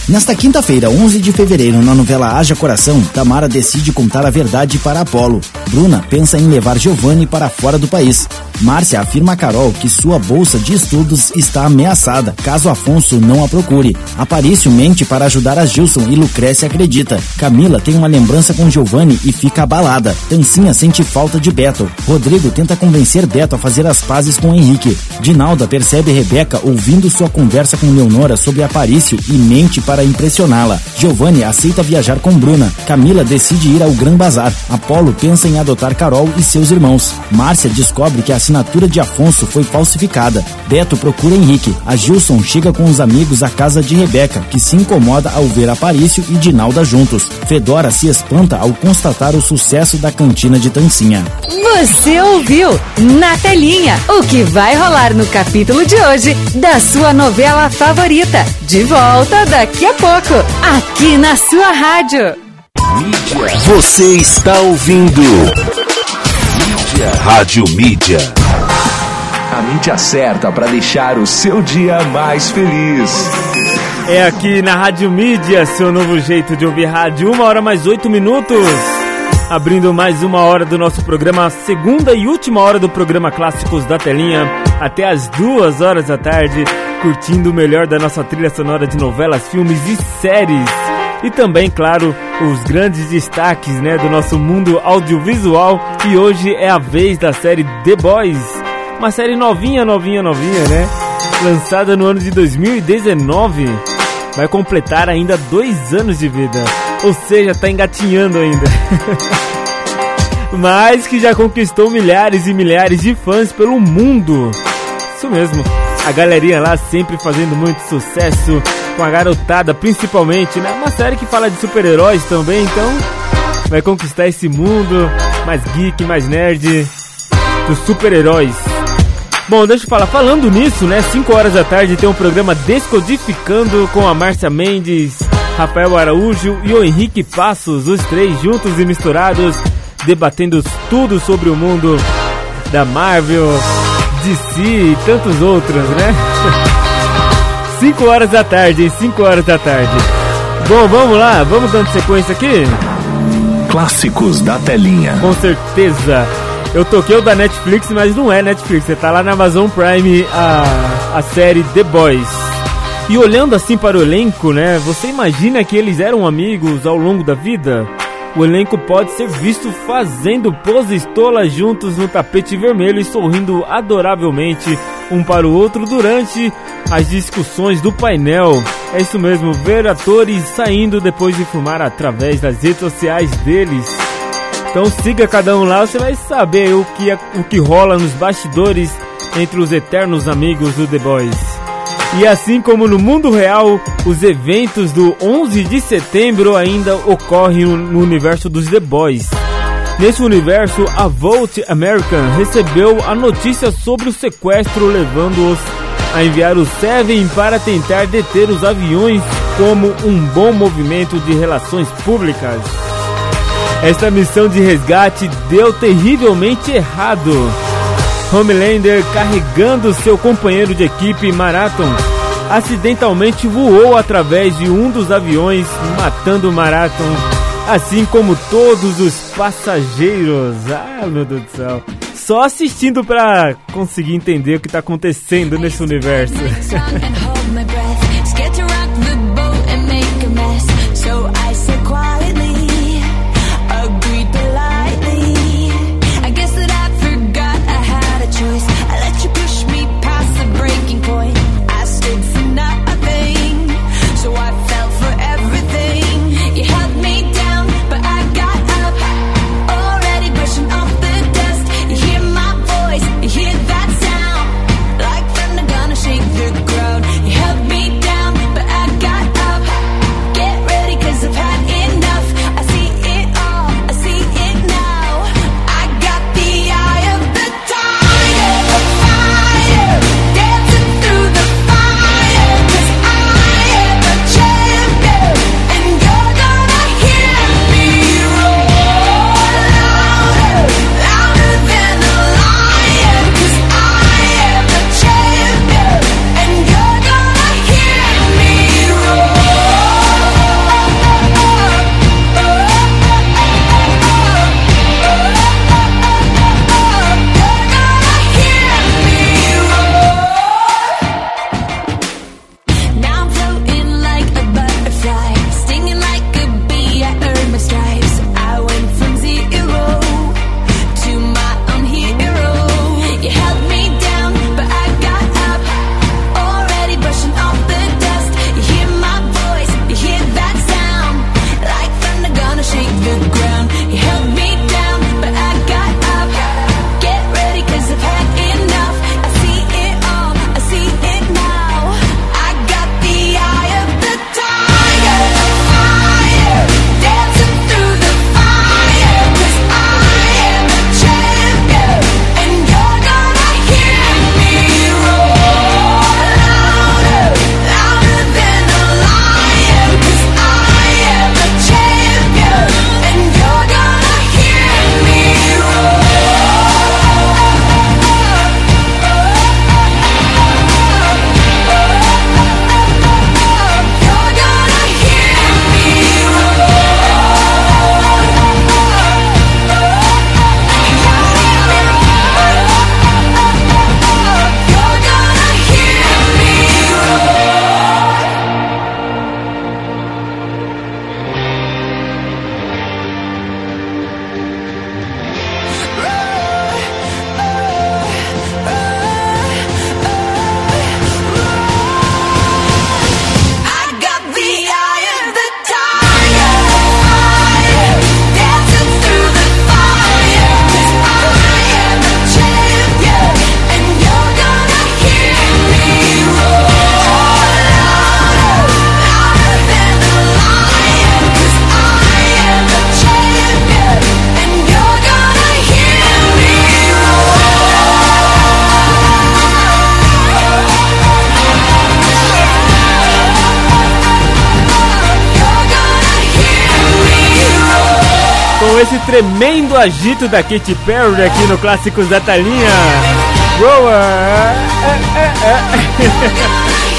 Nesta quinta-feira, 11 de fevereiro, na novela Haja Coração, Tamara decide contar a verdade para Apolo. Bruna pensa em levar Giovanni para fora do país. Márcia afirma a Carol que sua bolsa de estudos está ameaçada caso Afonso não a procure. Aparício mente para ajudar a Gilson e Lucrécia acredita. Camila tem uma lembrança com Giovanni e fica abalada. Tancinha sente falta de Beto. Rodrigo tenta convencer Beto a fazer as pazes com Henrique. Dinalda percebe Rebeca ouvindo sua conversa com Leonora sobre Aparício e mente para impressioná-la. Giovanni aceita viajar com Bruna. Camila decide ir ao Gran Bazar. Apolo pensa em adotar Carol e seus irmãos. Márcia descobre que a assinatura de Afonso foi falsificada. Beto procura Henrique. A Gilson chega com os amigos à casa de Rebeca, que se incomoda ao ver Aparício e Dinalda juntos. Fedora se espanta ao constatar o sucesso da cantina de Tancinha.
Você ouviu na telinha o que vai rolar no capítulo de hoje da sua novela favorita. De volta daqui a pouco, aqui na sua rádio.
Você está ouvindo. Mídia. Rádio Mídia. A mídia certa para deixar o seu dia mais feliz.
É aqui na Rádio Mídia, seu novo jeito de ouvir rádio. Uma hora mais oito minutos abrindo mais uma hora do nosso programa, segunda e última hora do programa Clássicos da Telinha, até as duas horas da tarde, curtindo o melhor da nossa trilha sonora de novelas, filmes e séries. E também, claro, os grandes destaques né, do nosso mundo audiovisual. E hoje é a vez da série The Boys, uma série novinha, novinha, novinha, né? Lançada no ano de 2019, vai completar ainda dois anos de vida. Ou seja, tá engatinhando ainda. Mas que já conquistou milhares e milhares de fãs pelo mundo. Isso mesmo. A galerinha lá sempre fazendo muito sucesso com a garotada, principalmente, né? Uma série que fala de super-heróis também, então vai conquistar esse mundo mais geek, mais nerd dos super-heróis. Bom, deixa eu falar, falando nisso, né? 5 horas da tarde tem um programa Descodificando com a Márcia Mendes Rafael Araújo e o Henrique Passos, os três juntos e misturados, debatendo tudo sobre o mundo da Marvel, DC e tantos outros, né? 5 horas da tarde, hein? 5 horas da tarde. Bom, vamos lá, vamos dando sequência aqui?
Clássicos da telinha.
Com certeza. Eu toquei o da Netflix, mas não é Netflix. Você tá lá na Amazon Prime a, a série The Boys. E olhando assim para o elenco, né? Você imagina que eles eram amigos ao longo da vida? O elenco pode ser visto fazendo tolas juntos no tapete vermelho e sorrindo adoravelmente um para o outro durante as discussões do painel. É isso mesmo, ver atores saindo depois de fumar através das redes sociais deles. Então siga cada um lá, você vai saber o que, é, o que rola nos bastidores entre os eternos amigos do The Boys. E assim como no mundo real, os eventos do 11 de setembro ainda ocorrem no universo dos The Boys. Nesse universo, a Vault American recebeu a notícia sobre o sequestro, levando-os a enviar o Seven para tentar deter os aviões como um bom movimento de relações públicas. Esta missão de resgate deu terrivelmente errado Homelander, carregando seu companheiro de equipe Marathon, acidentalmente voou através de um dos aviões, matando Marathon, assim como todos os passageiros. Ah, meu Deus do céu. Só assistindo para conseguir entender o que está acontecendo nesse universo. agito da Katy Perry aqui no Clássicos da Talinha.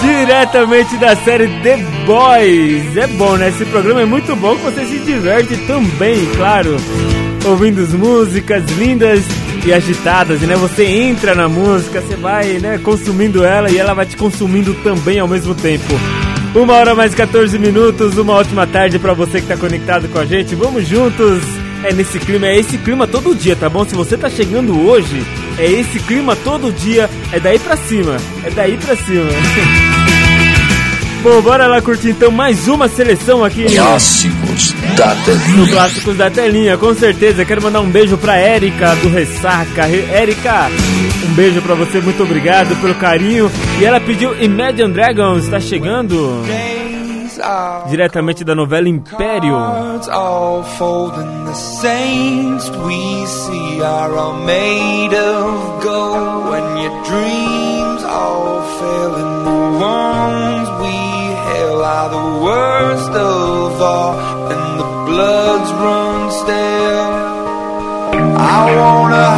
Diretamente da série The Boys. É bom, né? Esse programa é muito bom que você se diverte também, claro. Ouvindo as músicas lindas e agitadas, né? Você entra na música, você vai, né, consumindo ela e ela vai te consumindo também ao mesmo tempo. Uma hora mais 14 minutos, uma ótima tarde para você que tá conectado com a gente. Vamos juntos. É nesse clima, é esse clima todo dia, tá bom? Se você tá chegando hoje, é esse clima todo dia, é daí pra cima, é daí pra cima. Bom, bora lá curtir então mais uma seleção aqui. Clássicos da telinha. Clássicos da telinha, com certeza. Quero mandar um beijo pra Érica do Ressaca. Érica, beijo para você, muito obrigado pelo carinho. E ela pediu Imagine Dragons, está chegando diretamente da novela Império. I wanna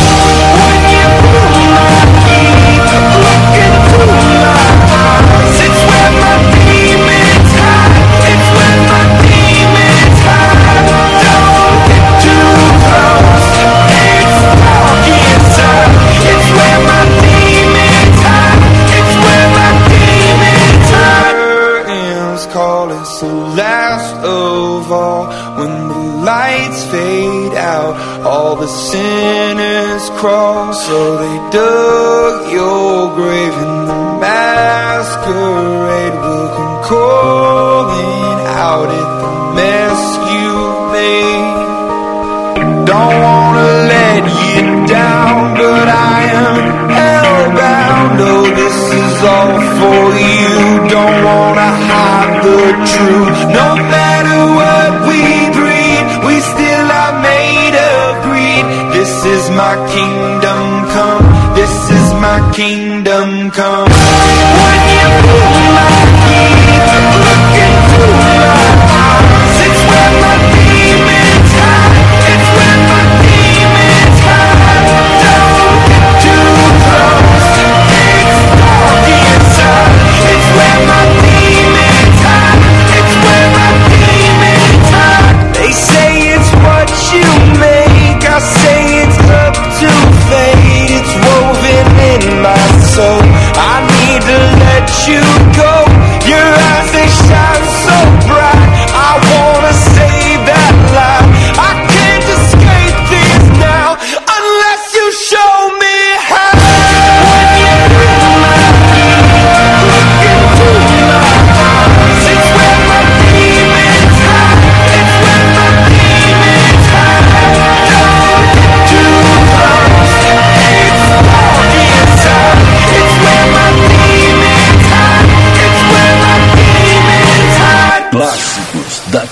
my key.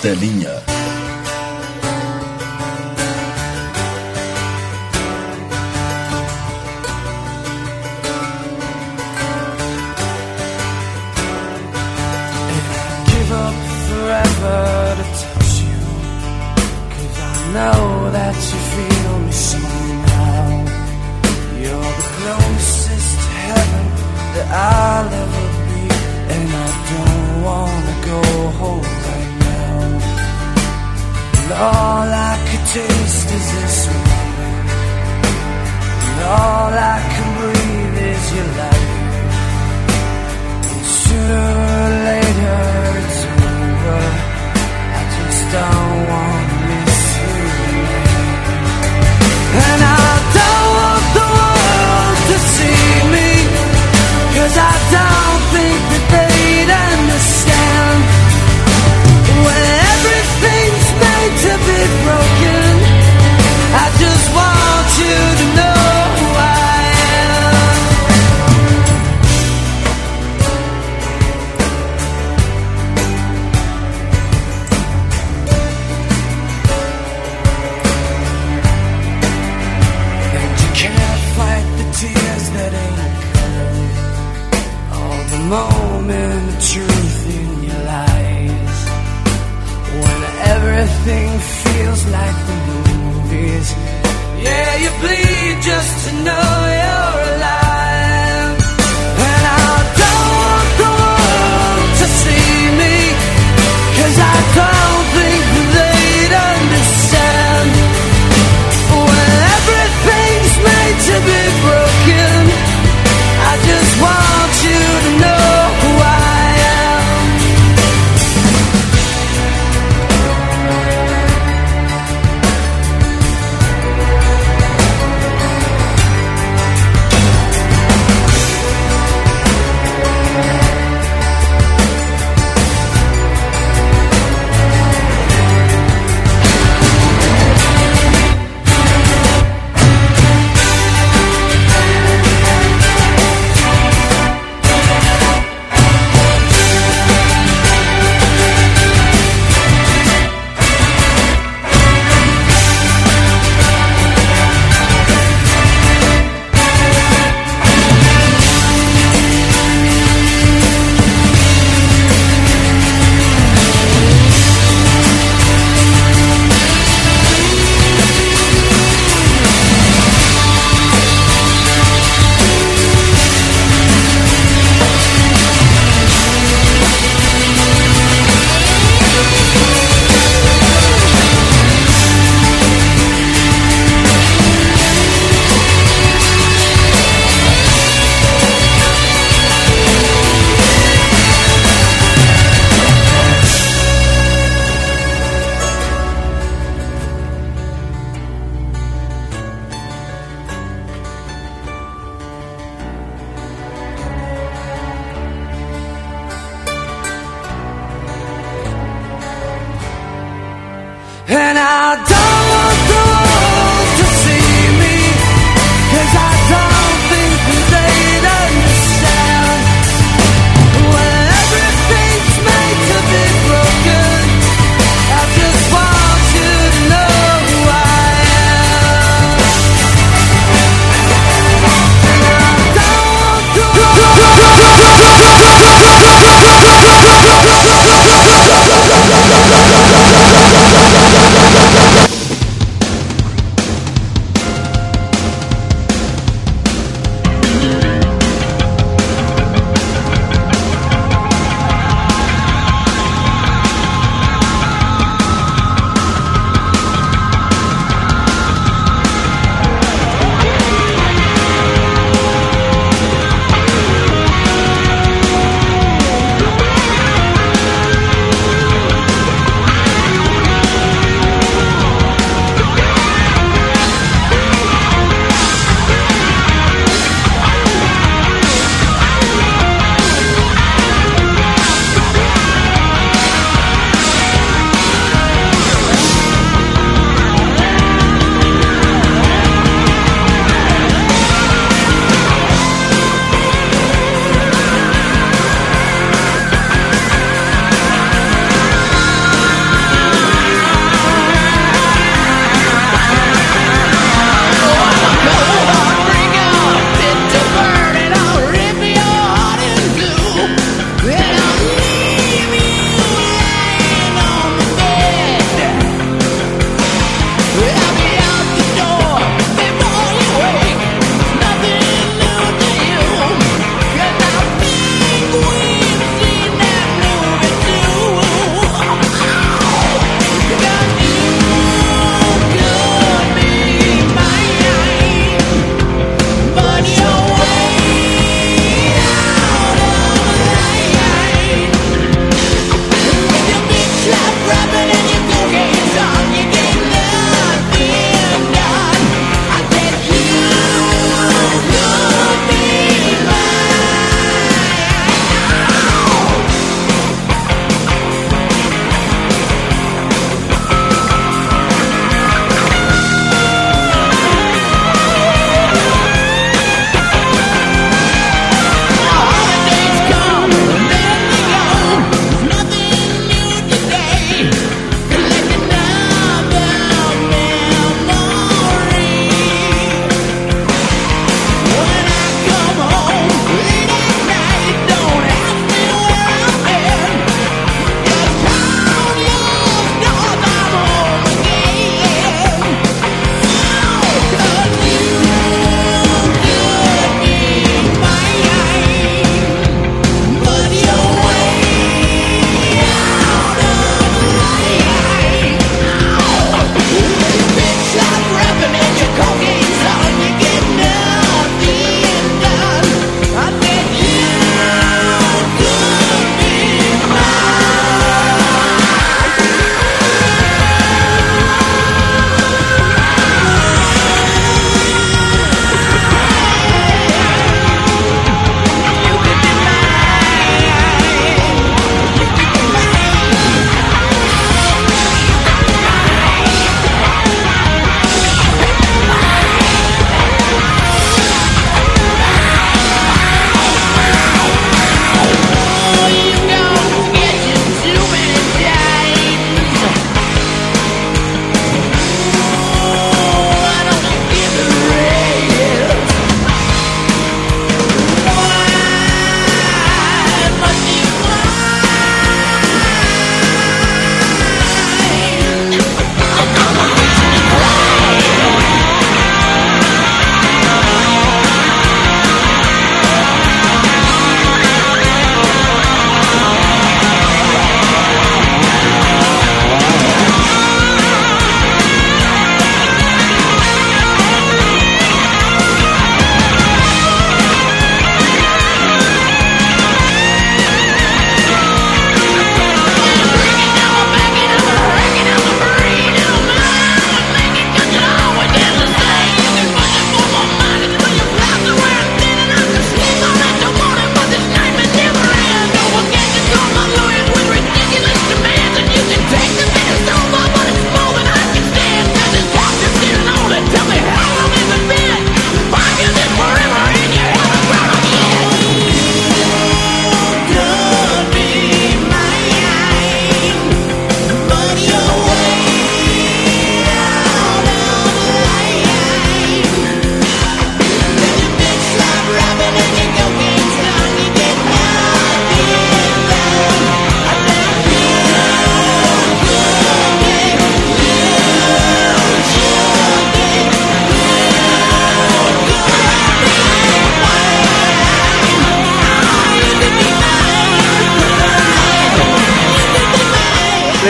Telinha.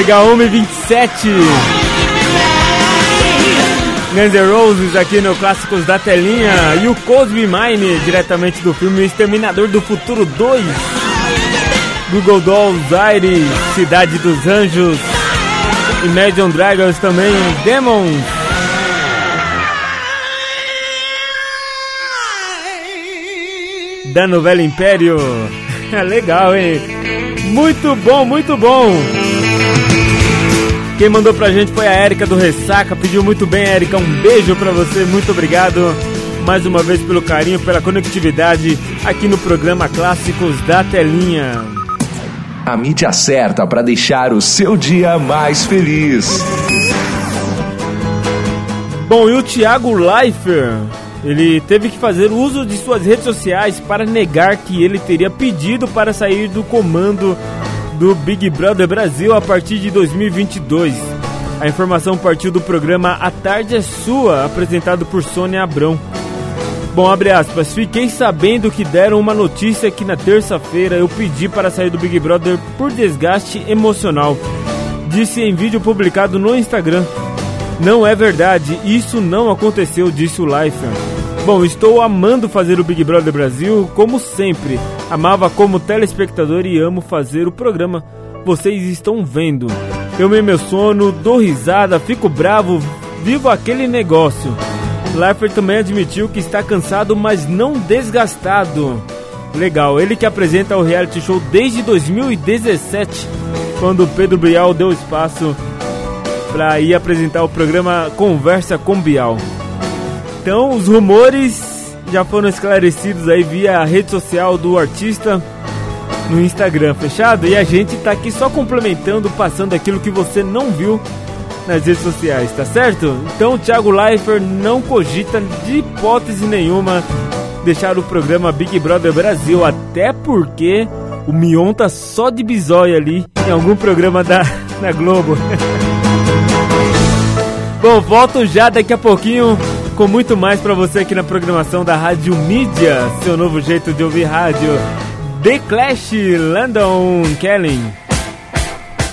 Chega 1h27. Guns N' Roses aqui no Clássicos da Telinha e o Cosby Mine diretamente do filme Exterminador do Futuro 2. Google Dolls, Aires, Cidade dos Anjos, Imagine Dragons também, Demons. da Novela Império. Legal, hein? Muito bom, muito bom! Quem mandou pra gente foi a Érica do Ressaca, pediu muito bem, Érica. Um beijo pra você, muito obrigado mais uma vez pelo carinho, pela conectividade aqui no programa Clássicos da Telinha.
A mídia certa para deixar o seu dia mais feliz.
Bom, e o Thiago Leifert? Ele teve que fazer uso de suas redes sociais para negar que ele teria pedido para sair do comando do Big Brother Brasil a partir de 2022. A informação partiu do programa A Tarde é Sua, apresentado por Sônia Abrão. Bom, abre aspas, fiquei sabendo que deram uma notícia que na terça-feira eu pedi para sair do Big Brother por desgaste emocional. Disse em vídeo publicado no Instagram. Não é verdade, isso não aconteceu, disse o Life. Bom, estou amando fazer o Big Brother Brasil, como sempre. Amava como telespectador e amo fazer o programa. Vocês estão vendo. Eu me meu sono, dou risada, fico bravo, vivo aquele negócio. Leifert também admitiu que está cansado, mas não desgastado. Legal, ele que apresenta o reality show desde 2017, quando Pedro Bial deu espaço para ir apresentar o programa Conversa com Bial. Então, os rumores já foram esclarecidos aí via a rede social do artista no Instagram, fechado? E a gente tá aqui só complementando, passando aquilo que você não viu nas redes sociais, tá certo? Então o Thiago Leifert não cogita de hipótese nenhuma deixar o programa Big Brother Brasil, até porque o Mion tá só de bisóia ali em algum programa da, da Globo. Bom, volto já daqui a pouquinho com muito mais para você aqui na programação da Rádio Mídia, seu novo jeito de ouvir rádio. The Clash, Landon Kelly.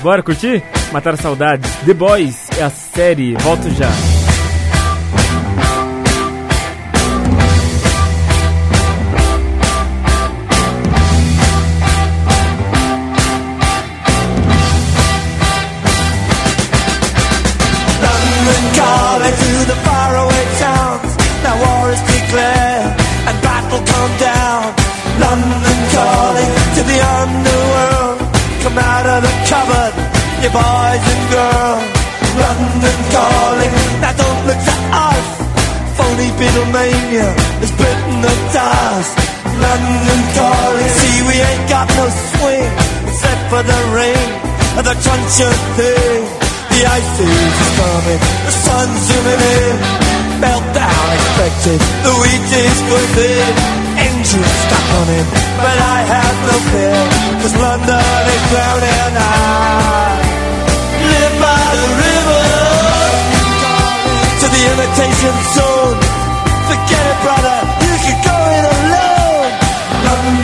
Bora curtir? Matar saudades. The Boys é a série. Volto já. Pennsylvania is bitten the dust. London calling. See, we ain't got no swing except for the rain and the crunch of thing. The ice is coming, the sun's zooming in. Meltdown expected, the wheat is within. Engines stuck on him, but I have no fear, cause London is drowning. I live by the river to the imitation zone.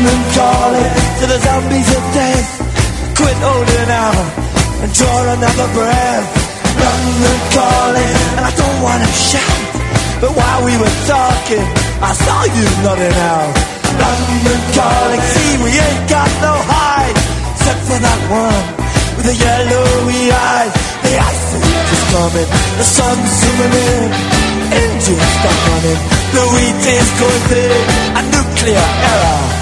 them calling to the zombies of death. Quit holding out and draw another breath. London calling, and I don't wanna shout, but while we were talking, I saw you nodding out. London calling, see we ain't got no hide, except for that one with the yellowy eyes. The ice is coming, the sun's zooming in, engines stop running, the wheat is going thin,
a nuclear error.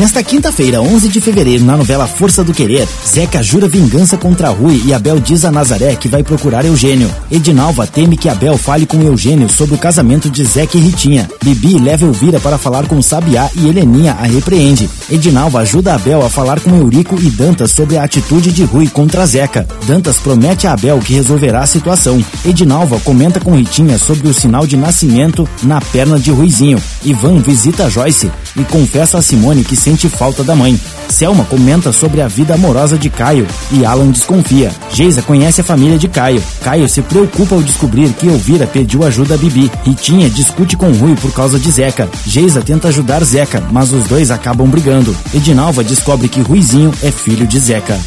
Nesta quinta-feira, 11 de fevereiro, na novela Força do Querer, Zeca jura vingança contra Rui e Abel diz a Nazaré que vai procurar Eugênio. Edinalva teme que Abel fale com Eugênio sobre o casamento de Zeca e Ritinha. Bibi leva Elvira para falar com Sabiá e Heleninha a repreende. Edinalva ajuda Abel a falar com Eurico e Dantas sobre a atitude de Rui contra Zeca. Dantas promete a Abel que resolverá a situação. Edinalva comenta com Ritinha sobre o sinal de nascimento na perna de Ruizinho. Ivan visita Joyce e confessa a Simone que sente falta da mãe. Selma comenta sobre a vida amorosa de Caio e Alan desconfia. Geisa conhece a família de Caio. Caio se preocupa ao descobrir que Elvira pediu ajuda a Bibi. Ritinha discute com Rui por causa de Zeca. Geisa tenta ajudar Zeca, mas os dois acabam brigando. Edinalva descobre que Ruizinho é filho de Zeca.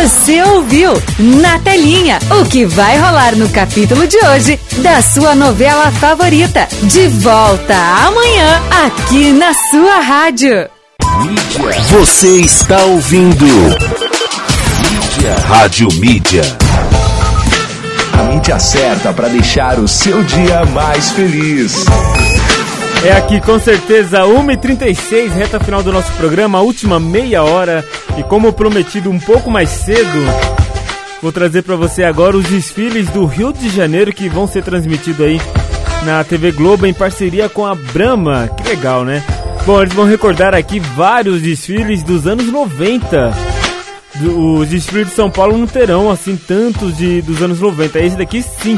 Você ouviu na telinha o que vai rolar no capítulo de hoje da sua novela favorita. De volta amanhã aqui na sua rádio.
Você está ouvindo Mídia. Rádio Mídia. A mídia certa para deixar o seu dia mais feliz.
É aqui com certeza 1h36, reta final do nosso programa, última meia hora. E como prometido um pouco mais cedo, vou trazer para você agora os desfiles do Rio de Janeiro que vão ser transmitidos aí na TV Globo em parceria com a Brahma. Que legal, né? Bom, eles vão recordar aqui vários desfiles dos anos 90. Os desfiles de São Paulo não terão assim tantos de, dos anos 90. Esse daqui sim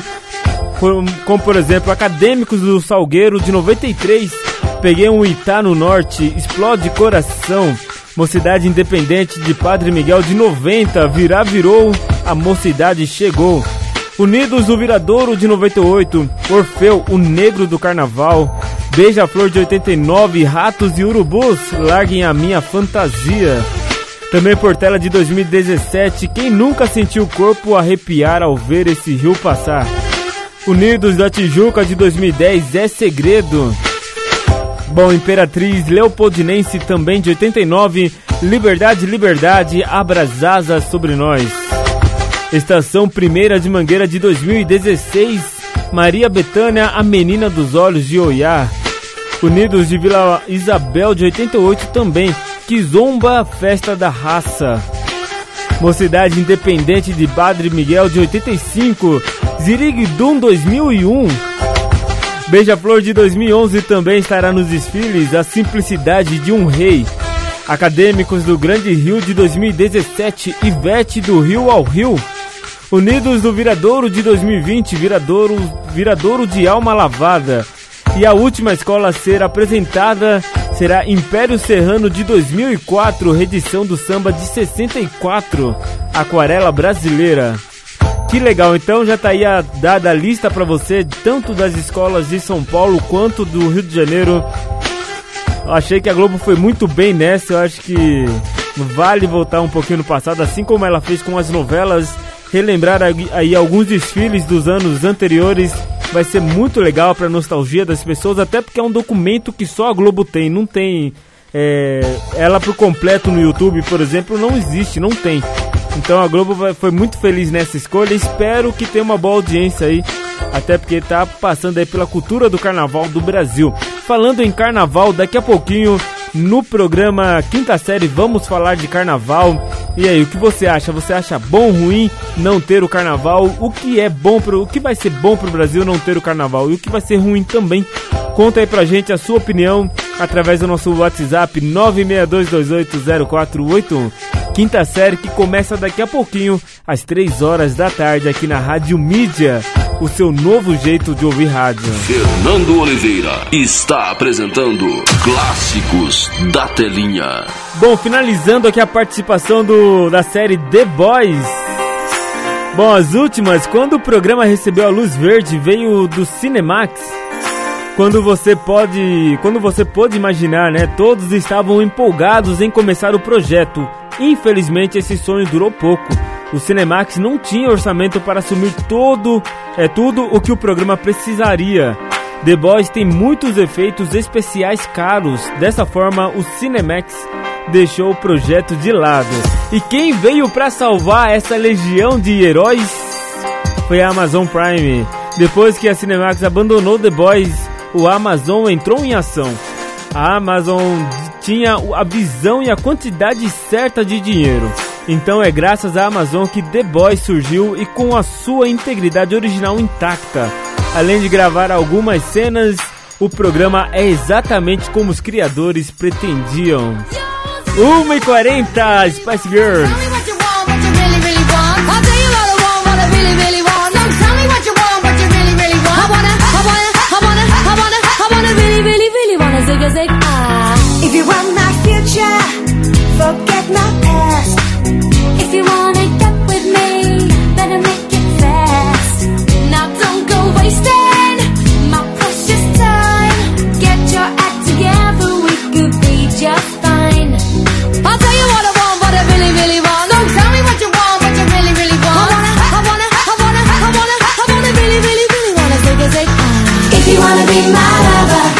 como, como por exemplo Acadêmicos do Salgueiro de 93, Peguei um Itá no Norte, Explode Coração, Mocidade Independente de Padre Miguel de 90, Virá Virou, A Mocidade Chegou. Unidos do Viradouro de 98, Orfeu, o Negro do Carnaval, Beija-Flor de 89, Ratos e Urubus, Larguem a Minha Fantasia. Também Portela de 2017, Quem Nunca Sentiu o Corpo Arrepiar ao Ver Esse Rio Passar. Unidos da Tijuca de 2010 é segredo. Bom, Imperatriz Leopoldinense também de 89, Liberdade, Liberdade, abra as asas sobre nós. Estação Primeira de Mangueira de 2016, Maria Betânia, a Menina dos Olhos de Oiá. Unidos de Vila Isabel de 88 também, que a Festa da Raça. Mocidade Independente de Padre Miguel de 85, Zirig Doom 2001. Beija-Flor de 2011 também estará nos desfiles A Simplicidade de um Rei. Acadêmicos do Grande Rio de 2017, Ivete do Rio ao Rio. Unidos do Viradouro de 2020, Viradouro, Viradouro de Alma Lavada. E a última escola a ser apresentada será Império Serrano de 2004, redição do samba de 64, Aquarela Brasileira. Que legal, então já tá aí a, dada a lista para você, tanto das escolas de São Paulo quanto do Rio de Janeiro. Eu achei que a Globo foi muito bem nessa, eu acho que vale voltar um pouquinho no passado, assim como ela fez com as novelas, relembrar aí alguns desfiles dos anos anteriores. Vai ser muito legal para nostalgia das pessoas, até porque é um documento que só a Globo tem, não tem é, ela pro completo no YouTube, por exemplo, não existe, não tem. Então a Globo foi muito feliz nessa escolha. Espero que tenha uma boa audiência aí. Até porque tá passando aí pela cultura do carnaval do Brasil. Falando em carnaval, daqui a pouquinho no programa Quinta Série vamos falar de carnaval. E aí, o que você acha? Você acha bom ruim não ter o carnaval? O que é bom pro, o que vai ser bom pro Brasil não ter o carnaval e o que vai ser ruim também? Conta aí pra gente a sua opinião através do nosso WhatsApp 962280481. Quinta série que começa daqui a pouquinho, às 3 horas da tarde, aqui na Rádio Mídia, o seu novo jeito de ouvir rádio. Fernando Oliveira está apresentando Clássicos da Telinha. Bom, finalizando aqui a participação do, da série The Boys. Bom, as últimas, quando o programa recebeu a luz verde, veio do Cinemax quando você pode, quando você pôde imaginar, né? Todos estavam empolgados em começar o projeto. Infelizmente, esse sonho durou pouco. O Cinemax não tinha orçamento para assumir todo, é tudo o que o programa precisaria. The Boys tem muitos efeitos especiais caros. Dessa forma, o Cinemax deixou o projeto de lado. E quem veio para salvar essa legião de heróis foi a Amazon Prime. Depois que a Cinemax abandonou The Boys o Amazon entrou em ação. A Amazon tinha a visão e a quantidade certa de dinheiro. Então é graças à Amazon que The Boys surgiu e com a sua integridade original intacta. Além de gravar algumas cenas, o programa é exatamente como os criadores pretendiam. 1h40, Spice Girls! big as If you want my future, forget my past. If you wanna get with me, better make it fast. Now don't go wasting my precious time. Get your act together, we could be just fine. I'll tell you what I want, what I really, really want. Don't tell me what you want, what you really, really want. I wanna, I wanna, I wanna, I wanna, I wanna really, really, really wanna If you wanna be my lover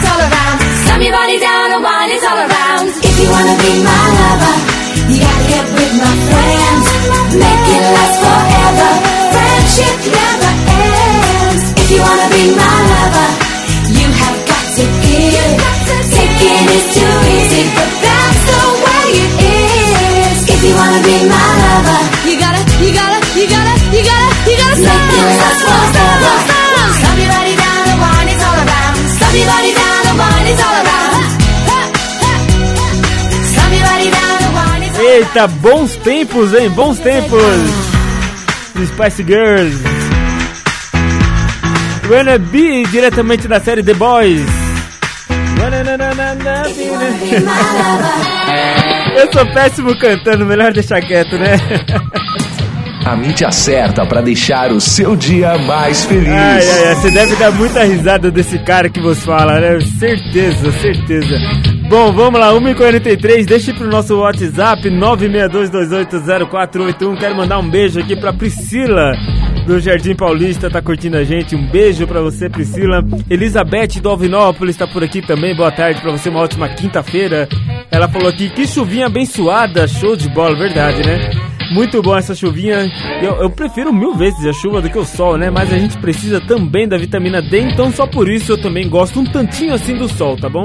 it's all around. Slam your body down and whine it's all around. If you wanna be my lover, you gotta get with my friends. Make it last forever. Friendship never ends. If you wanna be my lover, you have got to give. Taking is too easy, but that's the way it is. If you wanna be my lover, you gotta, you gotta, you gotta, you gotta, you gotta. Make it last forever. Eita, bons tempos, hein? Bons tempos. Do Spice Girls. Wanna Be, diretamente da série The Boys. Eu sou péssimo cantando, melhor deixar quieto, né?
A mídia certa para deixar o seu dia mais feliz. Ai, ai,
ai, você deve dar muita risada desse cara que você fala, né? Certeza, certeza. Bom, vamos lá, 1h43, deixe pro nosso WhatsApp 962280481. Quero mandar um beijo aqui pra Priscila do Jardim Paulista, tá curtindo a gente. Um beijo pra você, Priscila. Elizabeth do Alvinópolis tá por aqui também. Boa tarde pra você, uma ótima quinta-feira. Ela falou aqui que chuvinha abençoada, show de bola, verdade, né? Muito bom essa chuvinha. Eu, eu, prefiro mil vezes a chuva do que o sol, né? Mas a gente precisa também da vitamina D, então só por isso eu também gosto um tantinho assim do sol, tá bom?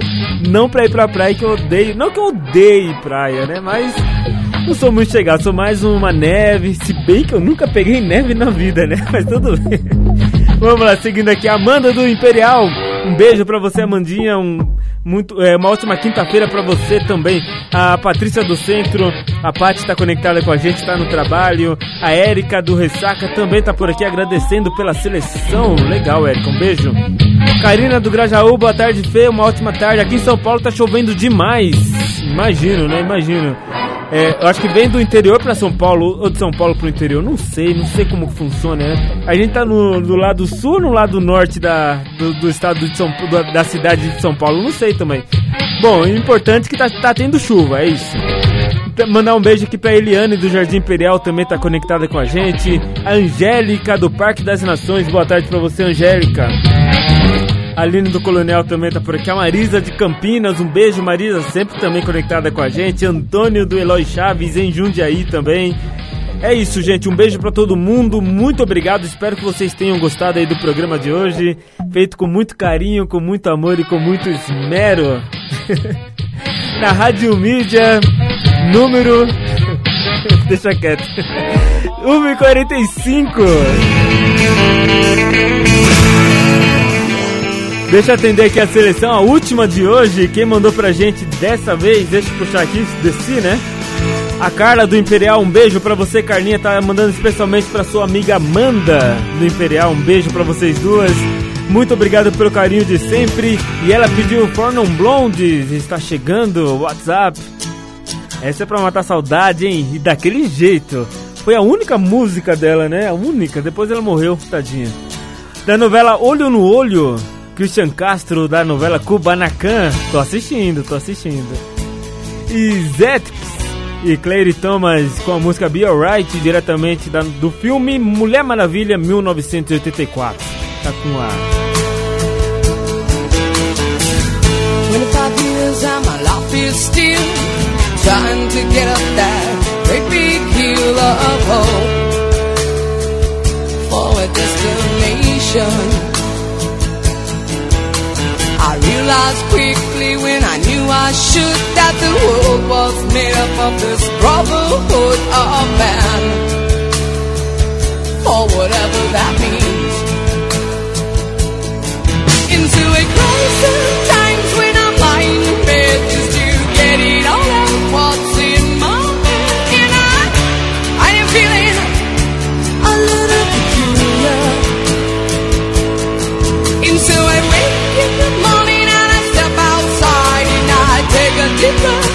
Não pra ir pra praia que eu odeio. Não que eu odeie praia, né? Mas. Não sou muito chegado, sou mais uma neve. Se bem que eu nunca peguei neve na vida, né? Mas tudo bem. Vamos lá, seguindo aqui, Amanda do Imperial. Um beijo pra você, Amandinha. Um muito, é, uma ótima quinta-feira para você também. A Patrícia do Centro, a Paty está conectada com a gente, está no trabalho. A Érica do Ressaca também está por aqui agradecendo pela seleção. Legal, Érica, um beijo. Karina do Grajaú, boa tarde, Fê, uma ótima tarde. Aqui em São Paulo tá chovendo demais. Imagino, né? Imagino. É, eu acho que vem do interior para São Paulo, ou de São Paulo pro interior, não sei, não sei como funciona, né? A gente tá no, do lado sul ou no lado norte da, do, do estado de São da, da cidade de São Paulo? Não sei também. Bom, o importante é que tá, tá tendo chuva, é isso. Então, mandar um beijo aqui pra Eliane do Jardim Imperial, também tá conectada com a gente. A Angélica do Parque das Nações, boa tarde pra você, Angélica. A Aline do Coronel também tá por aqui. A Marisa de Campinas, um beijo, Marisa, sempre também conectada com a gente. Antônio do Eloy Chaves, em Jundiaí também. É isso, gente. Um beijo para todo mundo. Muito obrigado. Espero que vocês tenham gostado aí do programa de hoje, feito com muito carinho, com muito amor e com muito esmero. Na Rádio Mídia, número Deixa quieto. 1h45. Deixa eu atender aqui a seleção, a última de hoje. Quem mandou pra gente dessa vez, deixa eu puxar aqui, desci, né? A Carla do Imperial, um beijo para você, Carlinha. Tá mandando especialmente para sua amiga Amanda do Imperial. Um beijo para vocês duas. Muito obrigado pelo carinho de sempre. E ela pediu Fornum Blondes Está chegando WhatsApp. Essa é pra matar saudade, hein? E daquele jeito. Foi a única música dela, né? A única. Depois ela morreu, tadinha. Da novela Olho no Olho. Christian Castro da novela Kubanacan. Tô assistindo, tô assistindo. E Zetx e Claire Thomas com a música Be Alright, diretamente da, do filme Mulher Maravilha 1984. Tá com a. still trying to get up that great big hill of hope for a destination. I realized quickly when I knew I should that the world was made up of this brotherhood of man, or whatever that means. Into a crisis. Because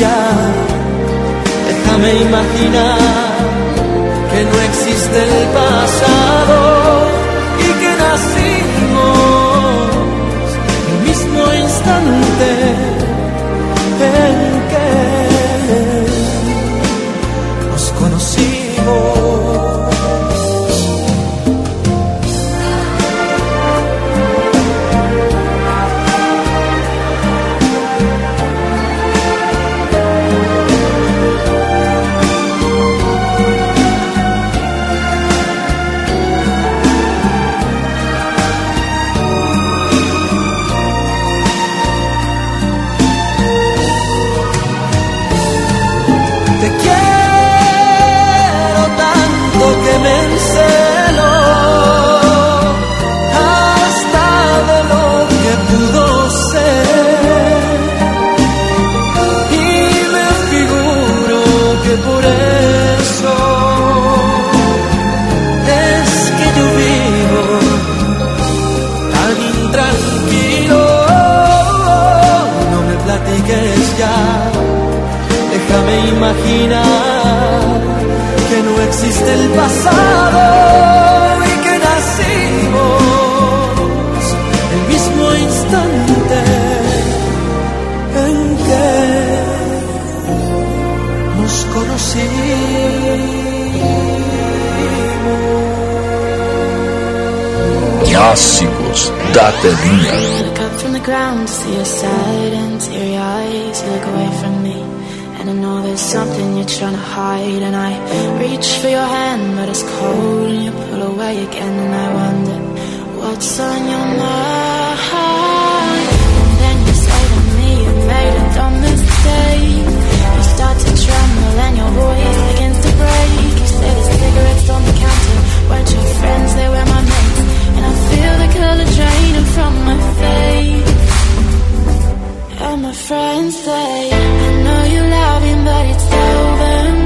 ya. Déjame imaginar que no existe el pasado y que nacimos en el mismo instante. Clássicos da Telinha. Look up from the ground to see your sad and teary eyes. You look away from me, and I know there's something you're trying to hide. And I reach for your hand, but it's cold, and you pull away again. And I wonder what's on your mind. And then you say to me, You made a dumb mistake. You start to tremble, and your voice begins to break. You say the cigarettes on the counter weren't your friends, they were my mates. Feel the color draining from my face. All my friends say, I know you love him, but it's over.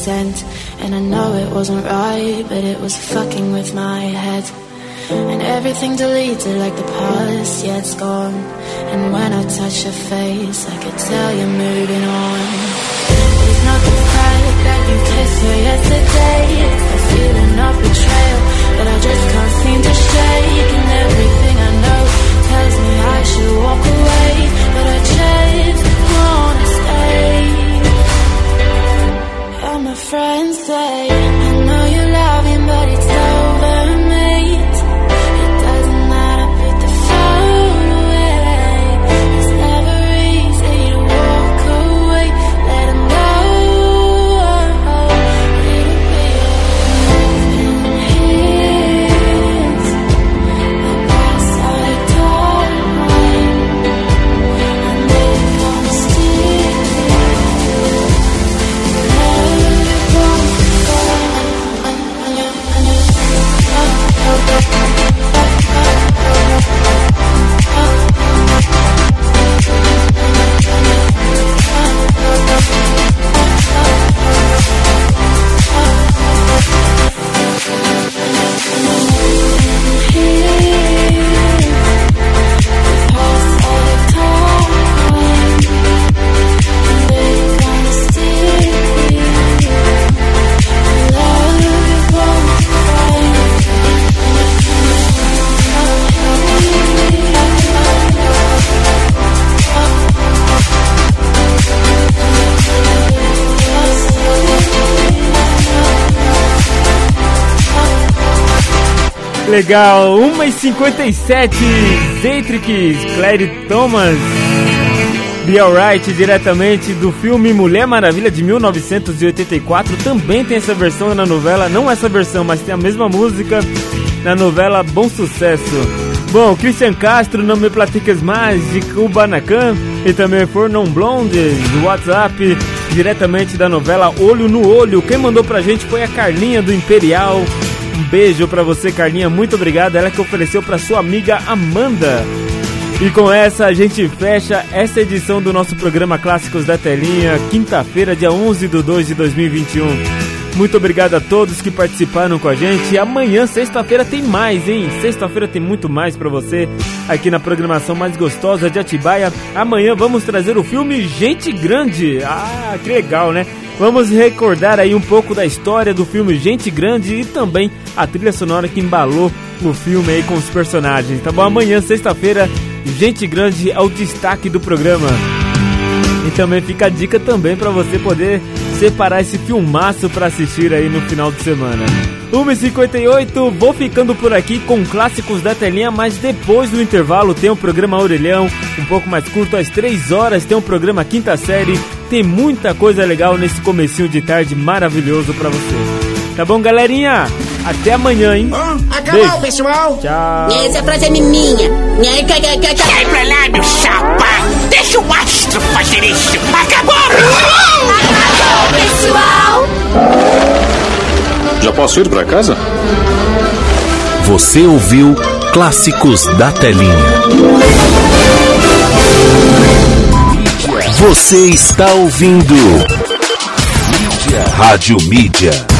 sense. And I know it wasn't right, but it was fucking with my head. And everything deleted like the past,
yeah, it's gone. And when I touch your face, I could tell you're moving on. It's not the fact that you kissed her yesterday, it's the feeling of betrayal. legal! 1h57, Zentrix, Claire Thomas, Be Alright, diretamente do filme Mulher Maravilha de 1984. Também tem essa versão na novela, não essa versão, mas tem a mesma música na novela Bom Sucesso. Bom, Christian Castro, Não Me Platicas Mais, de Kubanacan e também For Non Blonde, do WhatsApp, diretamente da novela Olho no Olho. Quem mandou pra gente foi a Carlinha do Imperial beijo para você, Carlinha. Muito obrigado. Ela que ofereceu para sua amiga Amanda. E com essa a gente fecha essa edição do nosso programa Clássicos da Telinha, quinta-feira, dia 11 de 2 de 2021. Muito obrigado a todos que participaram com a gente. E amanhã, sexta-feira, tem mais, hein? Sexta-feira tem muito mais para você aqui na programação mais gostosa de Atibaia. Amanhã vamos trazer o filme Gente Grande. Ah, que legal, né? Vamos recordar aí um pouco da história do filme Gente Grande e também a trilha sonora que embalou o filme aí com os personagens. Tá bom? Amanhã, sexta-feira, Gente Grande é o destaque do programa. E também fica a dica também para você poder separar esse filmaço para assistir aí no final de semana. 1h58, vou ficando por aqui com clássicos da telinha, mas depois do intervalo tem o programa Orelhão, um pouco mais curto, às 3 horas tem o programa Quinta Série, tem muita coisa legal nesse comecinho de tarde maravilhoso para você. Tá bom, galerinha? Até amanhã, hein? acabou, Beijo. pessoal. Tchau.
Essa frase é minha. Sai pra lá, meu chapa. Deixa o astro fazer isso. Acabou, pessoal. Acabou, pessoal.
Já posso ir pra casa?
Você ouviu Clássicos da Telinha. Você está ouvindo. Rádio Mídia.